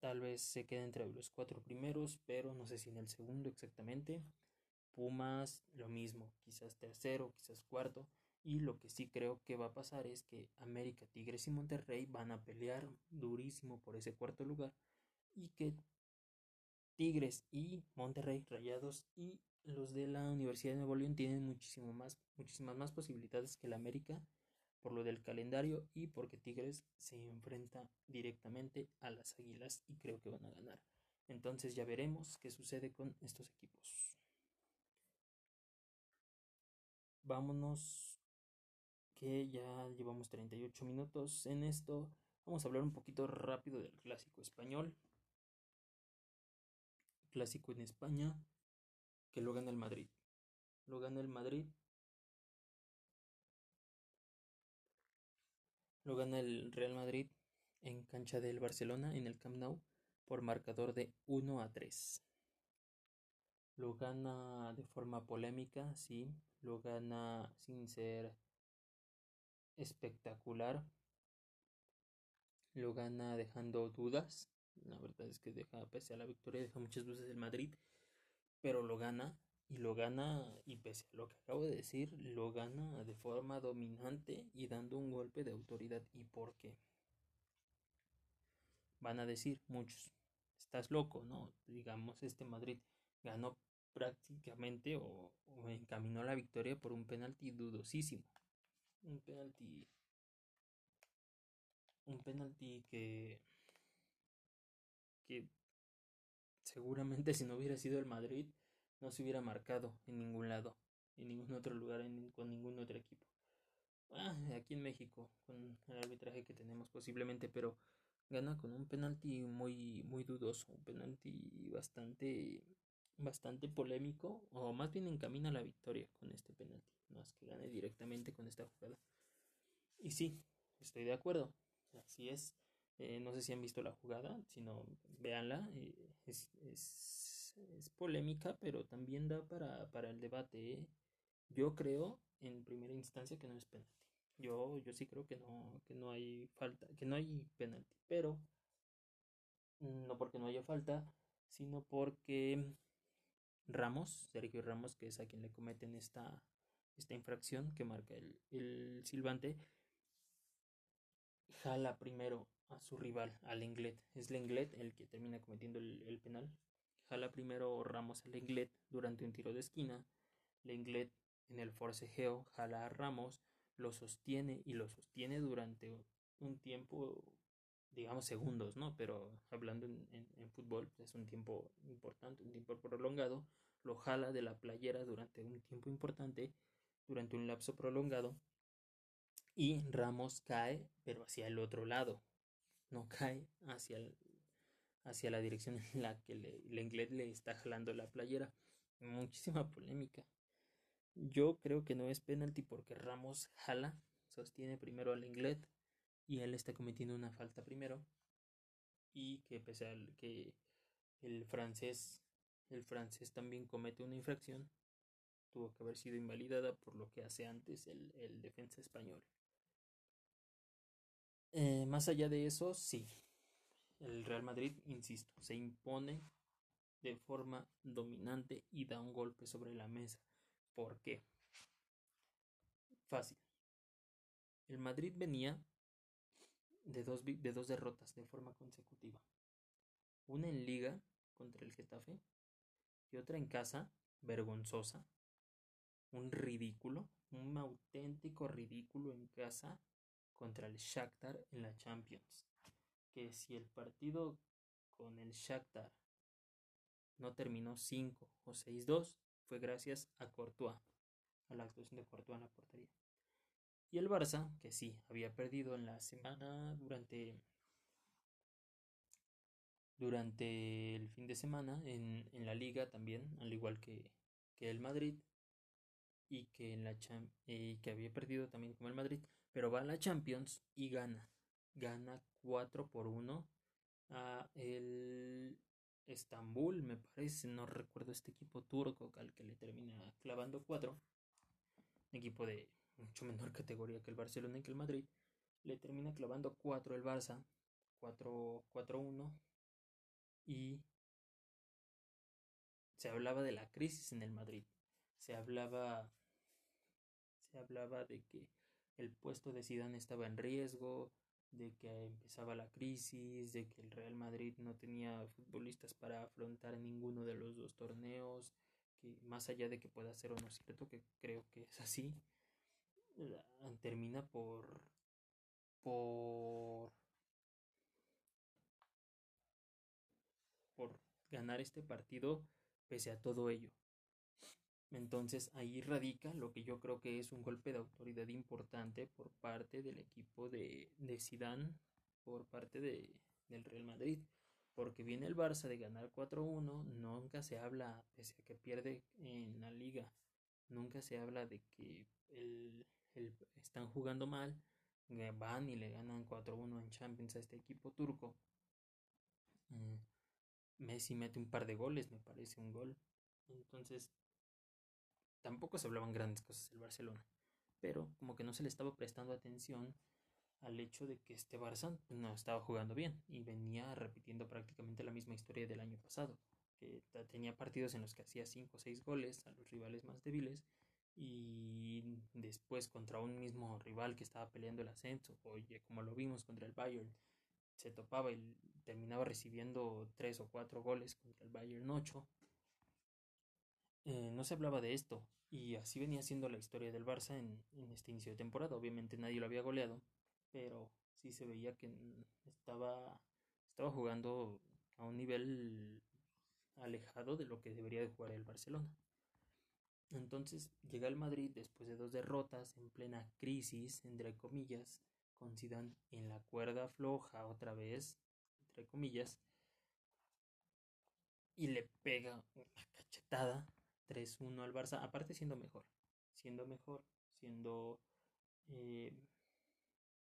tal vez se quede entre los cuatro primeros, pero no sé si en el segundo exactamente. Pumas lo mismo, quizás tercero, quizás cuarto. Y lo que sí creo que va a pasar es que América, Tigres y Monterrey van a pelear durísimo por ese cuarto lugar y que Tigres y Monterrey, Rayados y los de la Universidad de Nuevo León tienen muchísimo más, muchísimas más posibilidades que el América por lo del calendario y porque Tigres se enfrenta directamente a las Águilas y creo que van a ganar. Entonces ya veremos qué sucede con estos equipos. Vámonos que ya llevamos 38 minutos en esto. Vamos a hablar un poquito rápido del clásico español. Clásico en España. Que lo gana el Madrid. Lo gana el Madrid. Lo gana el Real Madrid en cancha del Barcelona en el Camp Nou por marcador de 1 a 3. Lo gana de forma polémica, sí. Lo gana sin ser espectacular. Lo gana dejando dudas. La verdad es que deja, pese a la victoria, deja muchas dudas el Madrid. Pero lo gana. Y lo gana, y pese a lo que acabo de decir, lo gana de forma dominante y dando un golpe de autoridad. ¿Y por qué? Van a decir muchos, estás loco, ¿no? Digamos, este Madrid ganó prácticamente o, encaminó la victoria por un penalti dudosísimo. Un penalti. Un penalti que. que seguramente si no hubiera sido el Madrid no se hubiera marcado en ningún lado, en ningún otro lugar, con ningún otro equipo. Ah, aquí en México, con el arbitraje que tenemos posiblemente, pero gana con un penalti muy, muy dudoso, un penalti bastante, bastante polémico, o más bien encamina la victoria con este penalti, no es que gane directamente con esta jugada. Y sí, estoy de acuerdo, así es. Eh, no sé si han visto la jugada, si no, véanla. Eh, es, es, es, polémica, pero también da para, para el debate. ¿eh? Yo creo, en primera instancia, que no es penalti. Yo, yo sí creo que no, que no hay falta, que no hay penalti, pero no porque no haya falta, sino porque Ramos, Sergio Ramos, que es a quien le cometen esta, esta infracción que marca el, el silbante, jala primero a su rival, al Lenglet. Es Lenglet el que termina cometiendo el, penal. Jala primero Ramos al Lenglet durante un tiro de esquina. Lenglet en el forcejeo jala a Ramos lo sostiene y lo sostiene durante un tiempo, digamos segundos, ¿no? Pero hablando en, en, fútbol es un tiempo importante, un tiempo prolongado, lo jala de la playera durante un tiempo importante, durante un lapso prolongado, y Ramos cae, pero hacia el otro lado, no cae hacia, hacia la dirección en la que le, el le está jalando la playera. Muchísima polémica. Yo creo que no es penalti porque Ramos jala, sostiene primero al Inglés y él está cometiendo una falta primero. Y que pese a que el francés, el francés también comete una infracción, tuvo que haber sido invalidada por lo que hace antes el, el defensa español. Eh, más allá de eso, sí, el Real Madrid, insisto, se impone de forma dominante y da un golpe sobre la mesa. ¿Por qué? Fácil. El Madrid venía de dos, de dos derrotas de forma consecutiva. Una en liga contra el Getafe y otra en casa, vergonzosa. Un ridículo, un auténtico ridículo en casa contra el Shakhtar en la Champions. Que si el partido con el Shakhtar no terminó 5 o 6-2, fue gracias a Courtois, a la actuación de Courtois en la portería. Y el Barça, que sí, había perdido en la semana durante durante el fin de semana en, en la liga también, al igual que, que el Madrid, y que, en la y que había perdido también como el Madrid, pero va a la Champions y gana. Gana 4 por 1 a el Estambul, me parece, no recuerdo este equipo turco al que le termina clavando cuatro, equipo de mucho menor categoría que el Barcelona y que el Madrid, le termina clavando cuatro el Barça, 4-1 y se hablaba de la crisis en el Madrid, se hablaba se hablaba de que el puesto de Zidane estaba en riesgo, de que empezaba la crisis, de que el Real Madrid no tenía futbolistas para afrontar ninguno de los dos torneos, que más allá de que pueda ser o no cierto, que creo que es así, termina por por por ganar este partido pese a todo ello. Entonces ahí radica lo que yo creo que es un golpe de autoridad importante por parte del equipo de, de por parte de, del Real Madrid. Porque viene el Barça de ganar 4-1, nunca se habla, pese a que pierde en la liga, nunca se habla de que el, están jugando mal, van y le ganan 4-1 en Champions a este equipo turco. Mm, Messi mete un par de goles, me parece un gol. Entonces, tampoco se hablaban grandes cosas del Barcelona. Pero como que no se le estaba prestando atención al hecho de que este Barça no estaba jugando bien y venía repitiendo prácticamente la misma historia del año pasado, que tenía partidos en los que hacía 5 o 6 goles a los rivales más débiles y después contra un mismo rival que estaba peleando el ascenso, oye, como lo vimos contra el Bayern, se topaba y terminaba recibiendo 3 o 4 goles contra el Bayern 8. Eh, no se hablaba de esto y así venía siendo la historia del Barça en, en este inicio de temporada. Obviamente nadie lo había goleado, pero sí se veía que estaba, estaba jugando a un nivel alejado de lo que debería de jugar el Barcelona. Entonces llega el Madrid después de dos derrotas en plena crisis, entre comillas, con Zidane en la cuerda floja otra vez, entre comillas, y le pega una cachetada 3-1 al Barça, aparte siendo mejor, siendo mejor, siendo eh,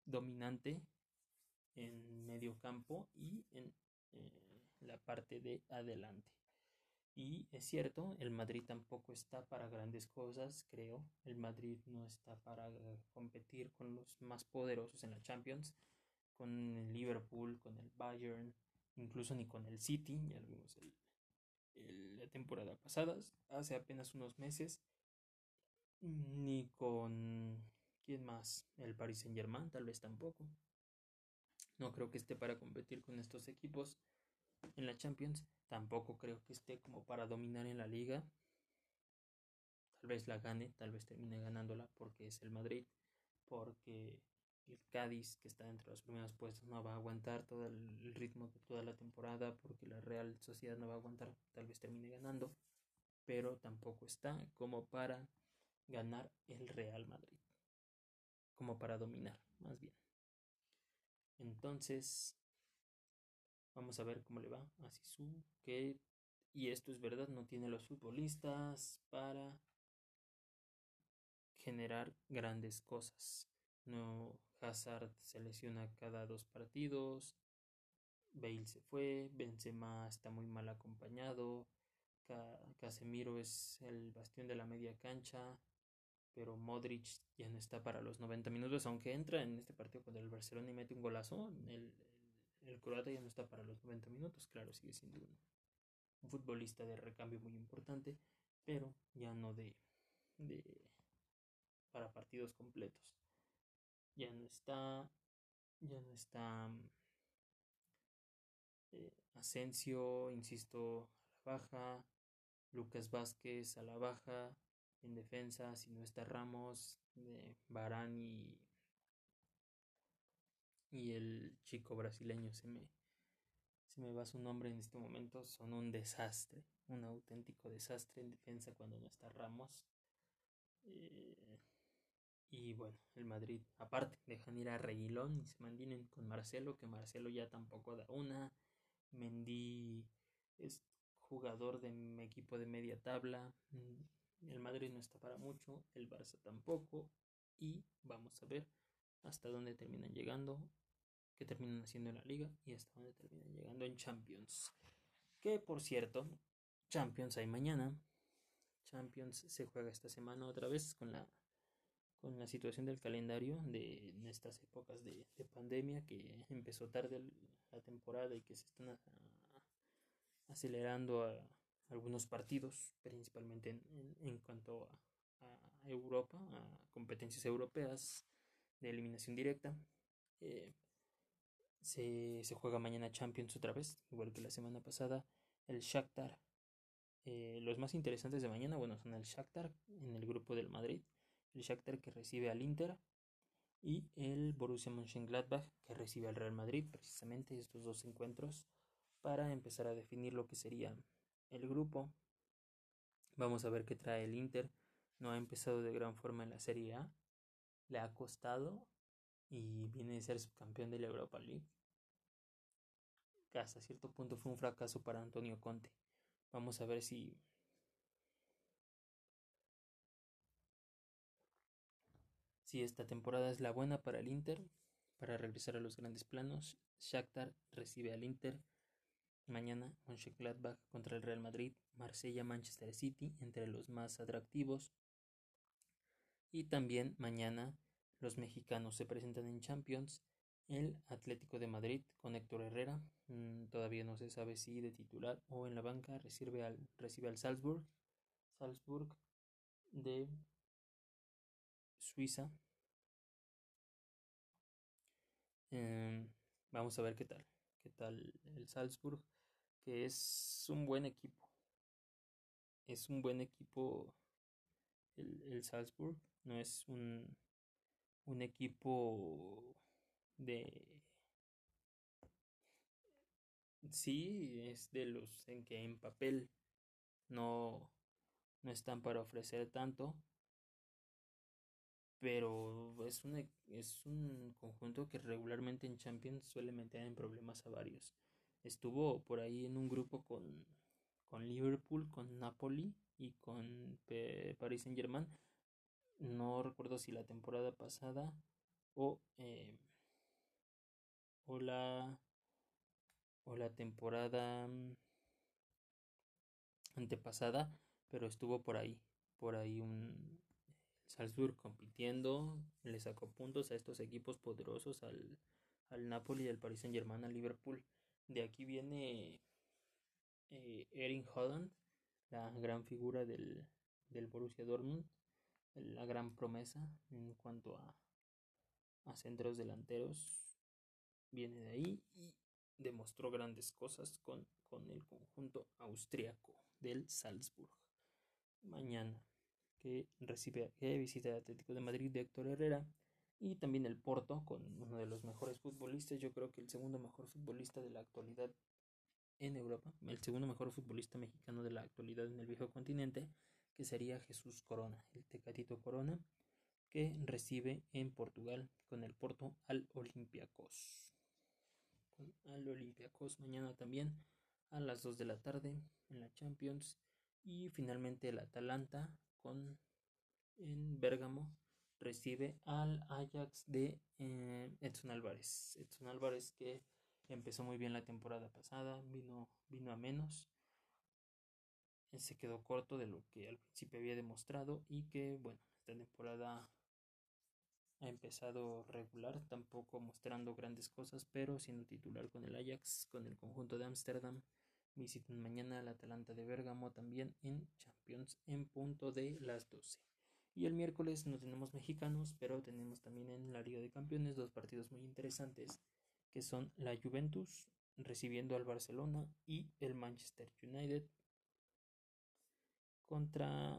dominante en medio campo y en eh, la parte de adelante. Y es cierto, el Madrid tampoco está para grandes cosas, creo. El Madrid no está para competir con los más poderosos en la Champions, con el Liverpool, con el Bayern, incluso ni con el City, ya lo vimos el, la temporada pasada, hace apenas unos meses, ni con ¿Quién más? El Paris Saint Germain, tal vez tampoco. No creo que esté para competir con estos equipos en la Champions. Tampoco creo que esté como para dominar en la liga. Tal vez la gane, tal vez termine ganándola porque es el Madrid. Porque el Cádiz, que está entre los primeros puestos, no va a aguantar todo el ritmo de toda la temporada. Porque la Real Sociedad no va a aguantar, tal vez termine ganando. Pero tampoco está como para ganar el Real Madrid como para dominar, más bien. Entonces, vamos a ver cómo le va a Sisu, que, y esto es verdad, no tiene los futbolistas para generar grandes cosas. No, Hazard se lesiona cada dos partidos, Bale se fue, Benzema está muy mal acompañado, Casemiro es el bastión de la media cancha, pero Modric ya no está para los 90 minutos, aunque entra en este partido contra el Barcelona y mete un golazo, el, el, croata ya no está para los 90 minutos, claro, sigue siendo un, futbolista de recambio muy importante, pero ya no de, de para partidos completos. Ya no está, ya no está eh, Asensio, insisto, a la baja, Lucas Vázquez a la baja, en defensa, si no está Ramos, de Barán y, y el chico brasileño se me, se me va su nombre en este momento, son un desastre, un auténtico desastre en defensa cuando no está Ramos. Eh, y bueno, el Madrid, aparte, dejan ir a Reguilón y se mantienen con Marcelo, que Marcelo ya tampoco da una. Mendy es jugador de mi equipo de media tabla. El Madrid no está para mucho, el Barça tampoco. Y vamos a ver hasta dónde terminan llegando, qué terminan haciendo en la liga y hasta dónde terminan llegando en Champions. Que por cierto, Champions hay mañana. Champions se juega esta semana otra vez con la con la situación del calendario de estas épocas de, pandemia que empezó tarde la temporada y que se están acelerando a, algunos partidos, principalmente en, cuanto a, Europa, a competencias europeas de eliminación directa. Eh, se, juega mañana Champions otra vez, igual que la semana pasada. El Shakhtar. Eh, los más interesantes de mañana, bueno, son el Shakhtar en el grupo del Madrid, el Shakhtar que recibe al Inter y el Borussia Mönchengladbach que recibe al Real Madrid, precisamente estos dos encuentros para empezar a definir lo que sería el grupo. Vamos a ver qué trae el Inter. No ha empezado de gran forma en la Serie A. Le ha costado y viene de ser subcampeón de la Europa League. hasta cierto punto fue un fracaso para Antonio Conte. Vamos a ver si si esta temporada es la buena para el Inter para regresar a los grandes planos. Shakhtar recibe al Inter mañana Mönchengladbach contra el Real Madrid, Marsella, Manchester City entre los más atractivos. Y también mañana los mexicanos se presentan en Champions el Atlético de Madrid con Héctor Herrera. Mm, todavía no se sabe si de titular o en la banca recibe al, recibe al Salzburg. Salzburg de Suiza. Em, vamos a ver qué tal. Qué tal el Salzburg. Que es un buen equipo. Es un buen equipo el, el Salzburg. No es un, un equipo de sí es de los en que en papel no no están para ofrecer tanto pero es un, es un conjunto que regularmente en Champions suele meter en problemas a varios. Estuvo por ahí en un grupo con con Liverpool con Napoli y con Paris Saint Germain no recuerdo si la temporada pasada o eh, o la o la temporada mm, antepasada, pero estuvo por ahí, por ahí un Salzburg compitiendo, le sacó puntos a estos equipos poderosos al, al Napoli, al Paris Saint Germain, al Liverpool. De aquí viene eh, Erin Holland, la gran figura del, del Borussia Dortmund, la gran promesa en cuanto a, a centros delanteros viene de ahí y demostró grandes cosas con, con el conjunto austriaco del Salzburg. Mañana que recibe que visita el Atlético de Madrid de Héctor Herrera. Y también el Porto con uno de los mejores futbolistas, yo creo que el segundo mejor futbolista de la actualidad en Europa, el segundo mejor futbolista mexicano de la actualidad en el viejo continente, que sería Jesús Corona, el Tecatito Corona, que recibe en Portugal con el Porto al Olympiacos. Al Olympiacos mañana también a las 2 de la tarde en la Champions. Y finalmente el Atalanta con en Bérgamo recibe al Ajax de eh, Edson Álvarez. Edson Álvarez que empezó muy bien la temporada pasada, vino, vino a menos, se quedó corto de lo que al principio había demostrado y que bueno, esta temporada ha empezado regular, tampoco mostrando grandes cosas, pero siendo titular con el Ajax, con el conjunto de Ámsterdam. Visitan mañana al Atalanta de Bérgamo también en Champions en punto de las 12. Y el miércoles no tenemos mexicanos, pero tenemos también en la Liga de Campeones dos partidos muy interesantes, que son la Juventus recibiendo al Barcelona y el Manchester United contra...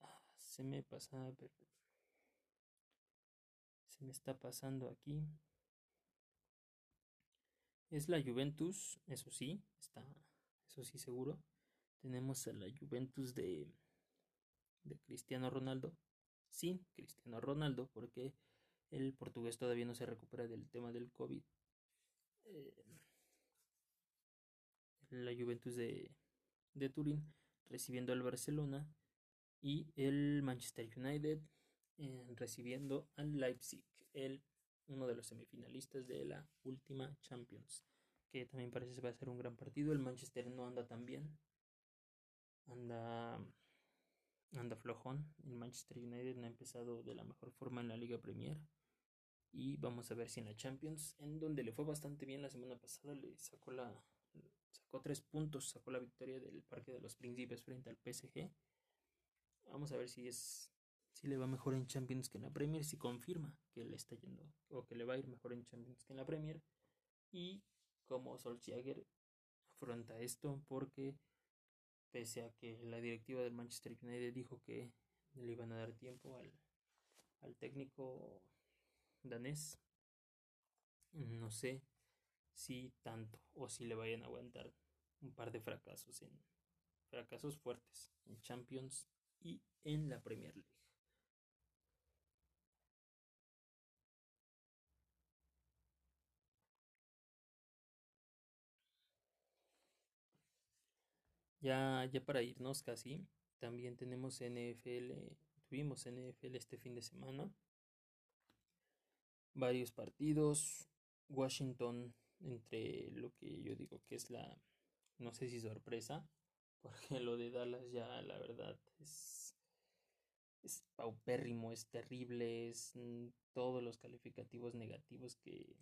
Ah, se me pasa, se me está pasando aquí. Es la Juventus, eso sí, está, eso sí seguro. Tenemos a la Juventus de, de Cristiano Ronaldo, sin Cristiano Ronaldo, porque el portugués todavía no se recupera del tema del COVID. Eh, la Juventus de, de Turín recibiendo al Barcelona y el Manchester United eh, recibiendo al Leipzig, el, uno de los semifinalistas de la última Champions, que también parece que va a ser un gran partido. El Manchester no anda tan bien, anda, anda flojón. El Manchester United no ha empezado de la mejor forma en la Liga Premier. Y vamos a ver si en la Champions, en donde le fue bastante bien la semana pasada, le sacó la sacó tres puntos, sacó la victoria del Parque de los Príncipes frente al PSG. Vamos a ver si es si le va mejor en Champions que en la Premier, si confirma que le está yendo o que le va a ir mejor en Champions que en la Premier y cómo Solskjaer afronta esto porque pese a que la directiva del Manchester United dijo que le iban a dar tiempo al, al técnico danés no sé si tanto o si le vayan a aguantar un par de fracasos en fracasos fuertes en Champions y en la Premier League ya, ya para irnos casi, también tenemos NFL, tuvimos NFL este fin de semana. Varios partidos. Washington, entre lo que yo digo que es la, no sé si sorpresa, porque lo de Dallas ya la verdad es, es paupérrimo, es terrible, es mm, todos los calificativos negativos que,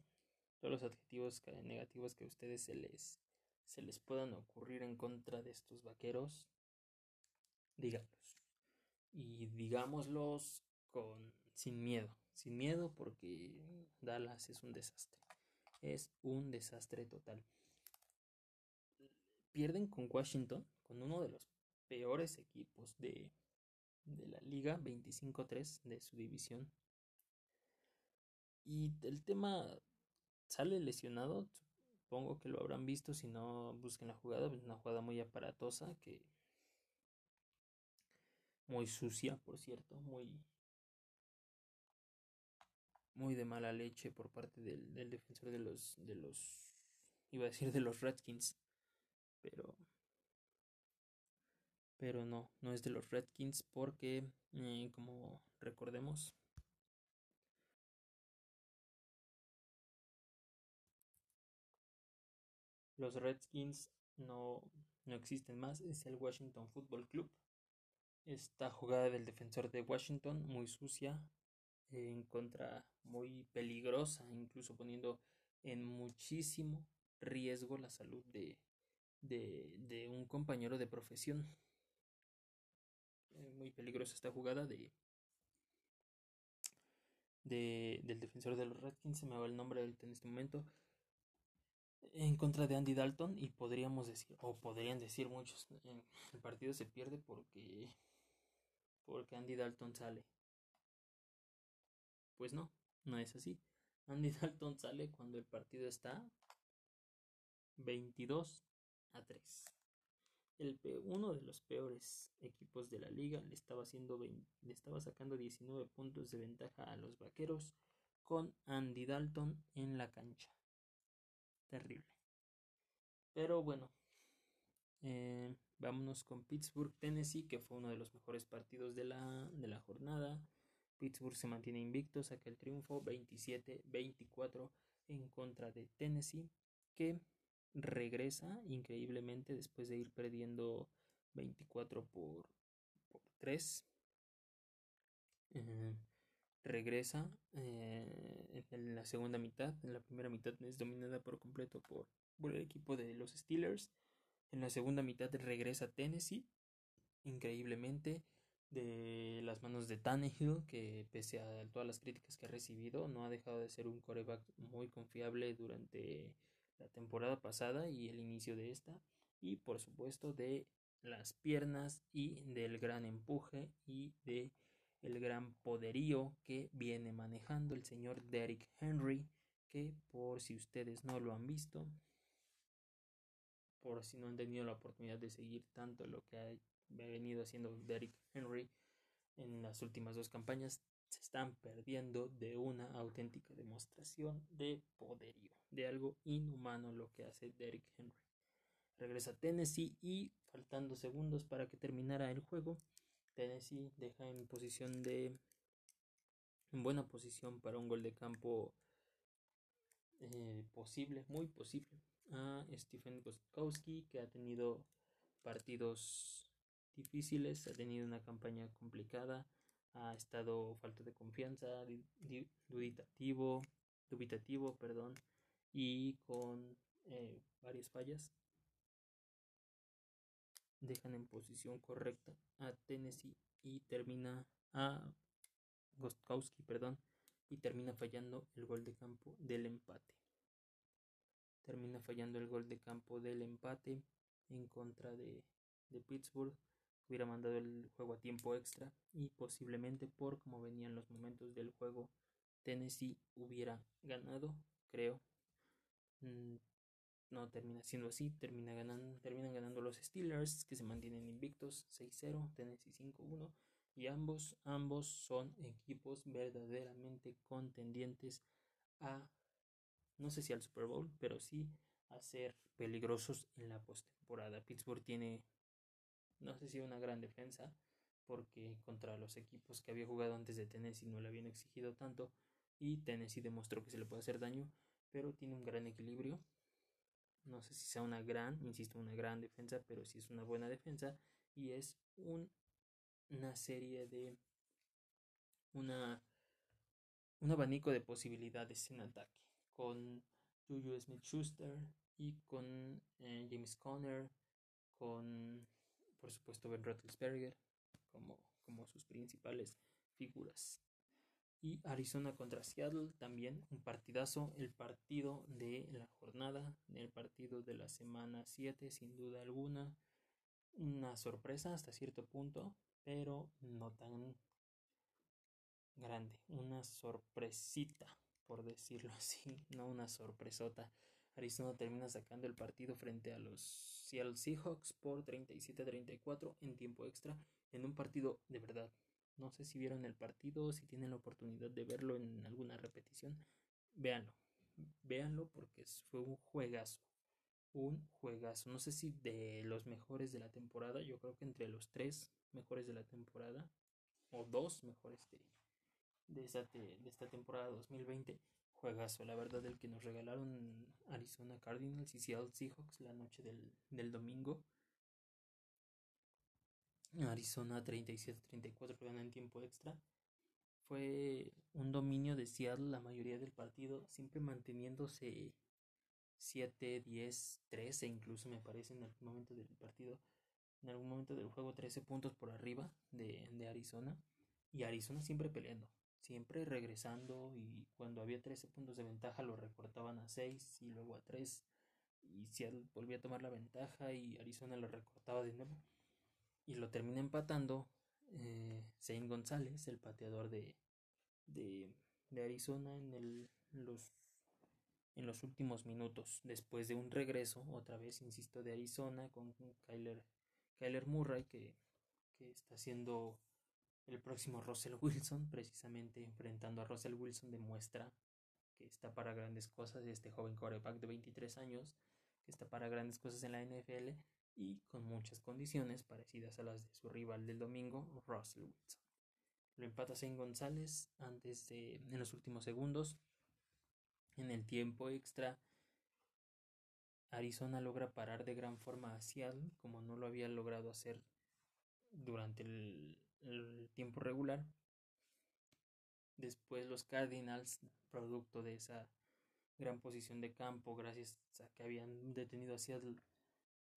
todos los adjetivos negativos que a ustedes se les, se les puedan ocurrir en contra de estos vaqueros, díganlos. Y digámoslos con, sin miedo, sin miedo porque Dallas es un desastre. Es un desastre total. Pierden con Washington, con uno de los peores equipos de, de la liga, 25-3 de su división. Y el tema sale lesionado, supongo que lo habrán visto, si no busquen la jugada, es una jugada muy aparatosa que muy sucia, por cierto, muy muy de mala leche por parte del, del defensor de los de los iba a decir de los Redskins, pero pero no, no es de los Redskins porque eh, como recordemos Los Redskins no, no existen más, es el Washington Football Club. Esta jugada del defensor de Washington, muy sucia, en contra muy peligrosa, incluso poniendo en muchísimo riesgo la salud de, de, de un compañero de profesión. muy peligrosa esta jugada de, de, del defensor de los Redskins, se me va el nombre ahorita en este momento, en contra de Andy Dalton y podríamos decir, o podrían decir muchos, el partido se pierde porque, porque Andy Dalton sale. Pues no, no es así. Andy Dalton sale cuando el partido está 22 a 3. El, uno de los peores equipos de la liga le estaba, haciendo le estaba sacando 19 puntos de ventaja a los vaqueros con Andy Dalton en la cancha terrible. Pero bueno, eh, vámonos con Pittsburgh, Tennessee, que fue uno de los mejores partidos de la, de la jornada. Pittsburgh se mantiene invicto, saca el triunfo 27-24 en contra de Tennessee, que regresa increíblemente después de ir perdiendo 24 por, por 3 regresa eh, en la segunda mitad. En la primera mitad es dominada por completo por, el equipo de los Steelers. En la segunda mitad regresa Tennessee, increíblemente, de las manos de Tannehill, que pese a todas las críticas que ha recibido, no ha dejado de ser un coreback muy confiable durante la temporada pasada y el inicio de esta. Y por supuesto de las piernas y del gran empuje y de el gran poderío que viene manejando el señor Derrick Henry, que por si ustedes no lo han visto, por si no han tenido la oportunidad de seguir tanto lo que ha venido haciendo Derrick Henry en las últimas dos campañas, se están perdiendo de una auténtica demostración de poderío, de algo inhumano lo que hace Derrick Henry. Regresa a Tennessee y faltando segundos para que terminara el juego, Tennessee deja en posición de en buena posición para un gol de campo eh, posible, muy posible, a Stephen Gostkowski que ha tenido partidos difíciles, ha tenido una campaña complicada, ha estado falta de confianza, dubitativo, dubitativo, perdón, y con eh, varias fallas dejan en posición correcta a Tennessee y termina a Gostkowski, perdón, y termina fallando el gol de campo del empate. Termina fallando el gol de campo del empate en contra de, de Pittsburgh. Hubiera mandado el juego a tiempo extra y posiblemente por como venían los momentos del juego, Tennessee hubiera ganado, creo. No termina siendo así, termina ganando, terminan ganando los Steelers que se mantienen invictos 6-0, Tennessee 5-1 y ambos, ambos son equipos verdaderamente contendientes a, no sé si al Super Bowl, pero sí a ser peligrosos en la postemporada. Pittsburgh tiene No sé si una gran defensa, porque contra los equipos que había jugado antes de Tennessee no le habían exigido tanto y Tennessee demostró que se le puede hacer daño, pero tiene un gran equilibrio. No sé si sea una gran, insisto, una gran defensa, pero sí es una buena defensa y es un, una serie de una un abanico de posibilidades en ataque con Juju Smith Schuster y con eh, James Conner, con por supuesto Ben Roethlisberger como, como sus principales figuras. Y Arizona contra Seattle también un partidazo, el partido de la jornada, el partido de la semana 7 sin duda alguna. Una sorpresa hasta cierto punto, pero no tan grande, una sorpresita, por decirlo así, no una sorpresota. Arizona termina sacando el partido frente a los Seattle Seahawks por 37-34 en tiempo extra, en un partido de verdad. No sé si vieron el partido, si tienen la oportunidad de verlo en alguna repetición, véanlo, véanlo porque fue un juegazo, un juegazo. No sé si de los mejores de la temporada, yo creo que entre los tres mejores de la temporada, o dos mejores de, de esta, de esta temporada 2020. Juegazo, la verdad, el que nos regalaron Arizona Cardinals y Seattle Seahawks la noche del, del domingo. Arizona 37-34 gana en tiempo extra. Fue un dominio de Seattle la mayoría del partido, siempre manteniéndose 7, 10, 13 incluso me parece en algún momento del partido. En algún momento del juego 13 puntos por arriba de, de Arizona. Y Arizona siempre peleando siempre regresando y cuando había 13 puntos de ventaja lo recortaban a 6 y luego a 3 y Seattle volvía a tomar la ventaja y Arizona lo recortaba de nuevo y lo termina empatando eh, Zane González, el pateador de, de, de Arizona en, el, los, en los últimos minutos después de un regreso otra vez insisto de Arizona con Kyler, Kyler Murray que, que está haciendo el próximo Russell Wilson, precisamente enfrentando a Russell Wilson, demuestra que está para grandes cosas este joven quarterback de 23 años, que está para grandes cosas en la NFL y con muchas condiciones parecidas a las de su rival del domingo, Russell Wilson. Lo empata Zane González antes de, en los últimos segundos. En el tiempo extra, Arizona logra parar de gran forma a Seattle, como no lo había logrado hacer durante el, el tiempo regular. Después los Cardinals, producto de esa gran posición de campo, gracias a que habían detenido a Seattle,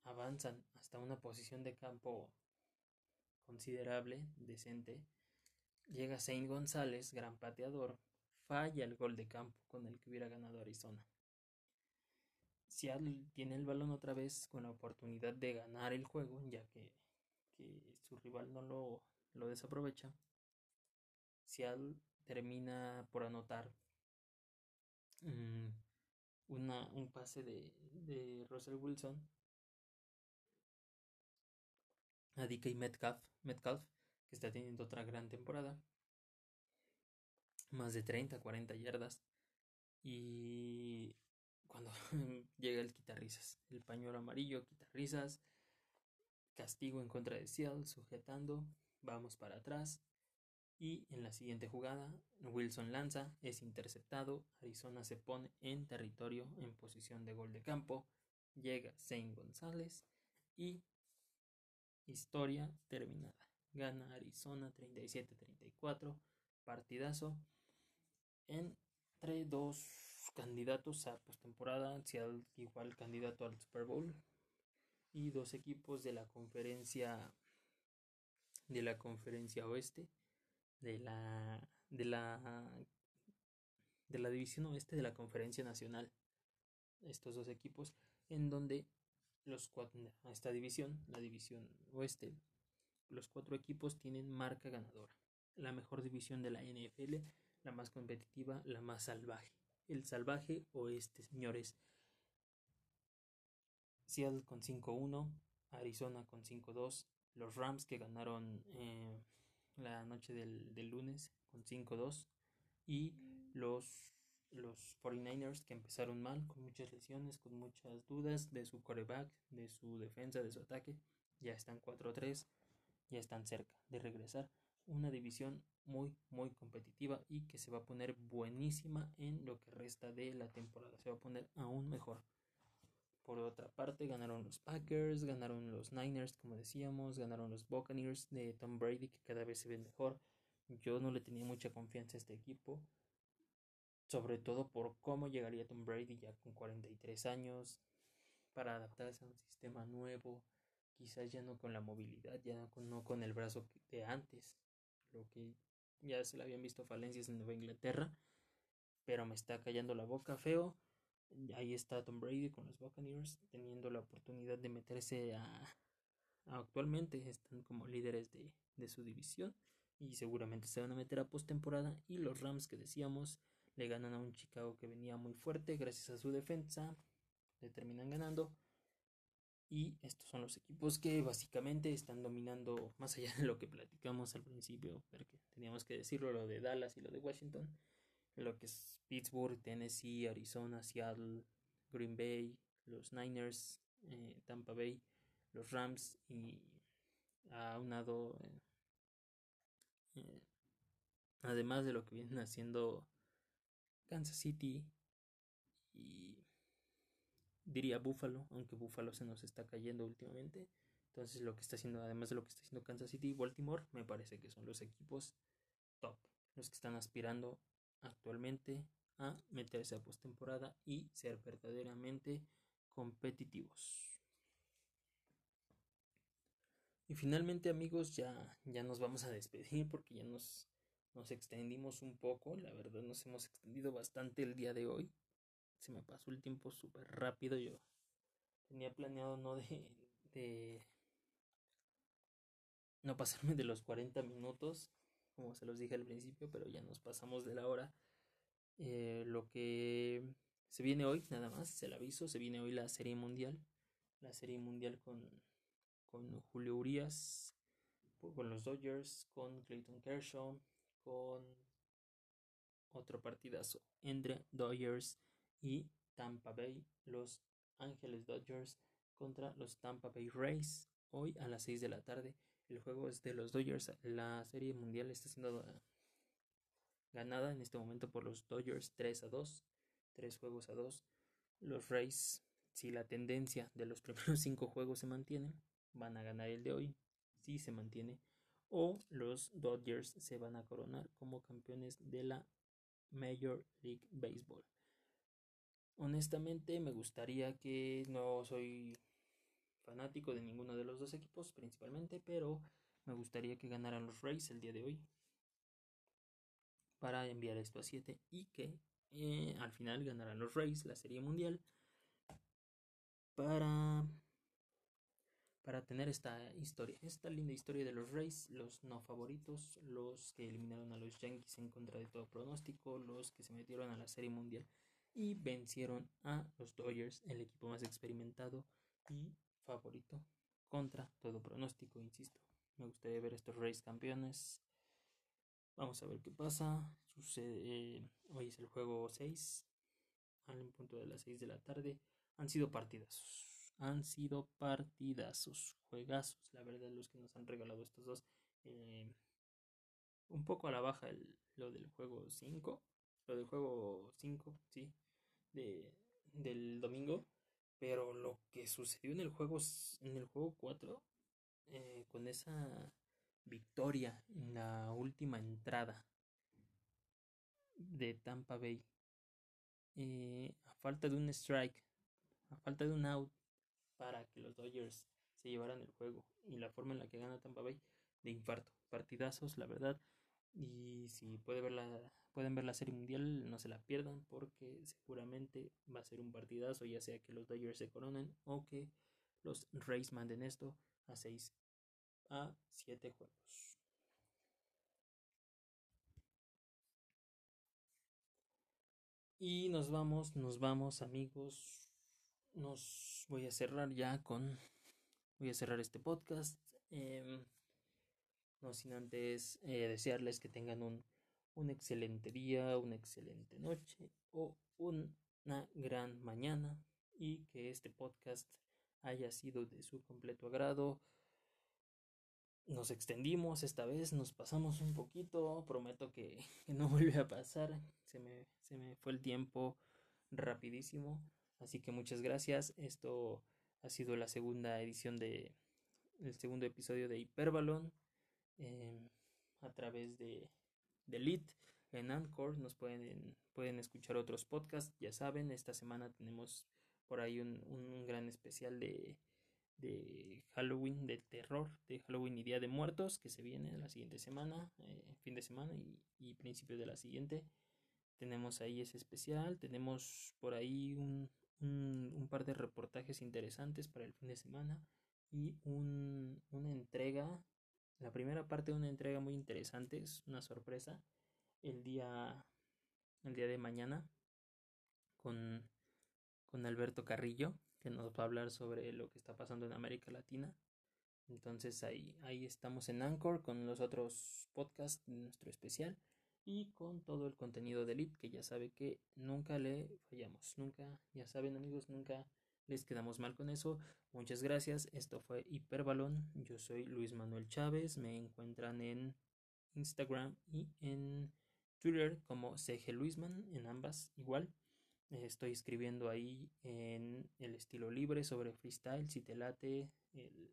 avanzan hasta una posición de campo considerable, decente. Llega Saint González, gran pateador, falla el gol de campo con el que hubiera ganado Arizona. Seattle tiene el balón otra vez con la oportunidad de ganar el juego, ya que, su rival no lo lo desaprovecha. Seattle termina por anotar mm, una, un pase de, de Russell Wilson a DK Metcalf, Metcalf, que está teniendo otra gran temporada. Más de 30, 40 yardas. Y cuando llega el quitarrisas, el pañuelo amarillo, quitarrisas, castigo en contra de Seattle, sujetando, vamos para atrás y en la siguiente jugada Wilson lanza, es interceptado, Arizona se pone en territorio en posición de gol de campo, llega Zane González y historia terminada. Gana Arizona 37-34, partidazo entre dos candidatos a postemporada, Seattle igual candidato al Super Bowl y dos equipos de la conferencia de la conferencia oeste, de la, de la, de la división oeste de la conferencia nacional. Estos dos equipos, en donde los cuatro, esta división, la división oeste, los cuatro equipos tienen marca ganadora. La mejor división de la NFL, la más competitiva, la más salvaje. El salvaje oeste, señores. Seattle con 5-1, Arizona con 5-2, los Rams que ganaron eh, la noche del, del lunes con 5-2 y los, los 49ers que empezaron mal, con muchas lesiones, con muchas dudas de su coreback, de su defensa, de su ataque, ya están 4-3, ya están cerca de regresar. Una división muy, muy competitiva y que se va a poner buenísima en lo que resta de la temporada. Se va a poner aún mejor. Por otra parte, ganaron los Packers, ganaron los Niners, como decíamos, ganaron los Buccaneers de Tom Brady, que cada vez se ven mejor. Yo no le tenía mucha confianza a este equipo, sobre todo por cómo llegaría Tom Brady ya con 43 años para adaptarse a un sistema nuevo, quizás ya no con la movilidad, ya no con, no con el brazo de antes, lo que ya se le habían visto falencias en Nueva Inglaterra, pero me está callando la boca feo. Ahí está Tom Brady con los Buccaneers teniendo la oportunidad de meterse a, actualmente están como líderes de, de, su división y seguramente se van a meter a postemporada y los Rams que decíamos le ganan a un Chicago que venía muy fuerte gracias a su defensa le terminan ganando. Y estos son los equipos que básicamente están dominando más allá de lo que platicamos al principio porque teníamos que decirlo lo de Dallas y lo de Washington lo que es Pittsburgh, Tennessee, Arizona, Seattle, Green Bay, los Niners, eh, Tampa Bay, los Rams y aunado eh, eh, además de lo que vienen haciendo Kansas City y diría Buffalo, aunque Buffalo se nos está cayendo últimamente. Entonces lo que está haciendo, además de lo que está haciendo Kansas City y Baltimore, me parece que son los equipos top, los que están aspirando actualmente a meterse a postemporada y ser verdaderamente competitivos. Y finalmente amigos ya, ya nos vamos a despedir porque ya nos, nos extendimos un poco, la verdad nos hemos extendido bastante el día de hoy. Se me pasó el tiempo súper rápido, yo tenía planeado no de, de no pasarme de los 40 minutos, como se los dije al principio, pero ya nos pasamos de la hora. Eh, lo que se viene hoy, nada más, se lo aviso, se viene hoy la Serie Mundial. La Serie Mundial con, con Julio Urias, con los Dodgers, con Clayton Kershaw, con otro partidazo entre Dodgers y Tampa Bay, los Ángeles Dodgers contra los Tampa Bay Rays. Hoy a las 6 de la tarde. El juego es de los Dodgers. La serie mundial está siendo ganada en este momento por los Dodgers 3 a 2, 3 juegos a 2. Los Rays, si la tendencia de los primeros 5 juegos se mantiene, van a ganar el de hoy, si se mantiene, o los Dodgers se van a coronar como campeones de la Major League Baseball. Honestamente me gustaría que no soy fanático de ninguno de los dos equipos principalmente, pero me gustaría que ganaran los Rays el día de hoy para enviar esto a 7 y que eh, al final ganarán los Rays la serie mundial para para tener esta historia, esta linda historia de los Rays, los no favoritos, los que eliminaron a los Yankees en contra de todo pronóstico, los que se metieron a la Serie Mundial y vencieron a los Dodgers, el equipo más experimentado y favorito contra todo pronóstico, insisto. Me gustaría ver estos Rays campeones. Vamos a ver qué pasa. Sucede, eh, hoy es el juego 6, al punto de las 6 de la tarde. Han sido partidazos. Han sido partidazos. Juegazos, la verdad, los que nos han regalado estos dos. Eh, un poco a la baja lo del juego 5. Lo del juego 5, sí. De, del domingo. Pero lo que sucedió en el juego, en el juego 4, eh, con esa victoria en la última entrada de Tampa Bay. Eh, a falta de un strike, a falta de un out para que los Dodgers se llevaran el juego y la forma en la que gana Tampa Bay de infarto. Partidazos, la verdad. Y si puede ver la, pueden ver la serie mundial, no se la pierdan porque seguramente va a ser un partidazo, ya sea que los Dodgers se coronen o que los Rays manden esto a 6 a 7 juegos. Y nos vamos, nos vamos amigos. Nos voy a cerrar ya con... Voy a cerrar este podcast. Em, no sin antes eh, desearles que tengan un, un excelente día, una excelente noche o una gran mañana y que este podcast haya sido de su completo agrado nos extendimos esta vez, nos pasamos un poquito, prometo que, no vuelve a pasar, se me, se me fue el tiempo rapidísimo, así que muchas gracias, esto ha sido la segunda edición de el segundo episodio de Hyperbalon em, a través de, de Lit en Anchor nos pueden, pueden escuchar otros podcasts ya saben esta semana tenemos por ahí un, un gran especial de, de Halloween, de terror, de Halloween y Día de Muertos, que se viene la siguiente semana, eh, fin de semana y, y principios de la siguiente. Tenemos ahí ese especial, tenemos por ahí un, un, par de reportajes interesantes para el fin de semana y un, una entrega, la primera parte de una entrega muy interesante, es una sorpresa, el día, el día de mañana con, con Alberto Carrillo, que nos va a hablar sobre lo que está pasando en América Latina. Entonces ahí, ahí estamos en Anchor con los otros podcasts de nuestro especial y con todo el contenido de Elite que ya sabe que nunca le fallamos, nunca, ya saben amigos, nunca les quedamos mal con eso. Muchas gracias, esto fue Hiperbalón, yo soy Luis Manuel Chávez, me encuentran en Instagram y en Twitter como CG Luisman, en ambas igual. Estoy escribiendo ahí en el estilo libre sobre freestyle, si te late el,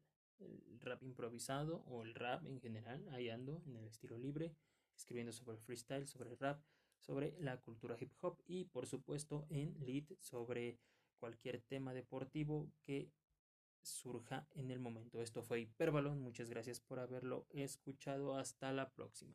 rap improvisado o el rap en general, ahí ando en el estilo libre, escribiendo sobre freestyle, sobre rap, sobre la cultura hip hop y por supuesto en lead sobre cualquier tema deportivo que surja en el momento. Esto fue Hiperbalón, muchas gracias por haberlo escuchado, hasta la próxima.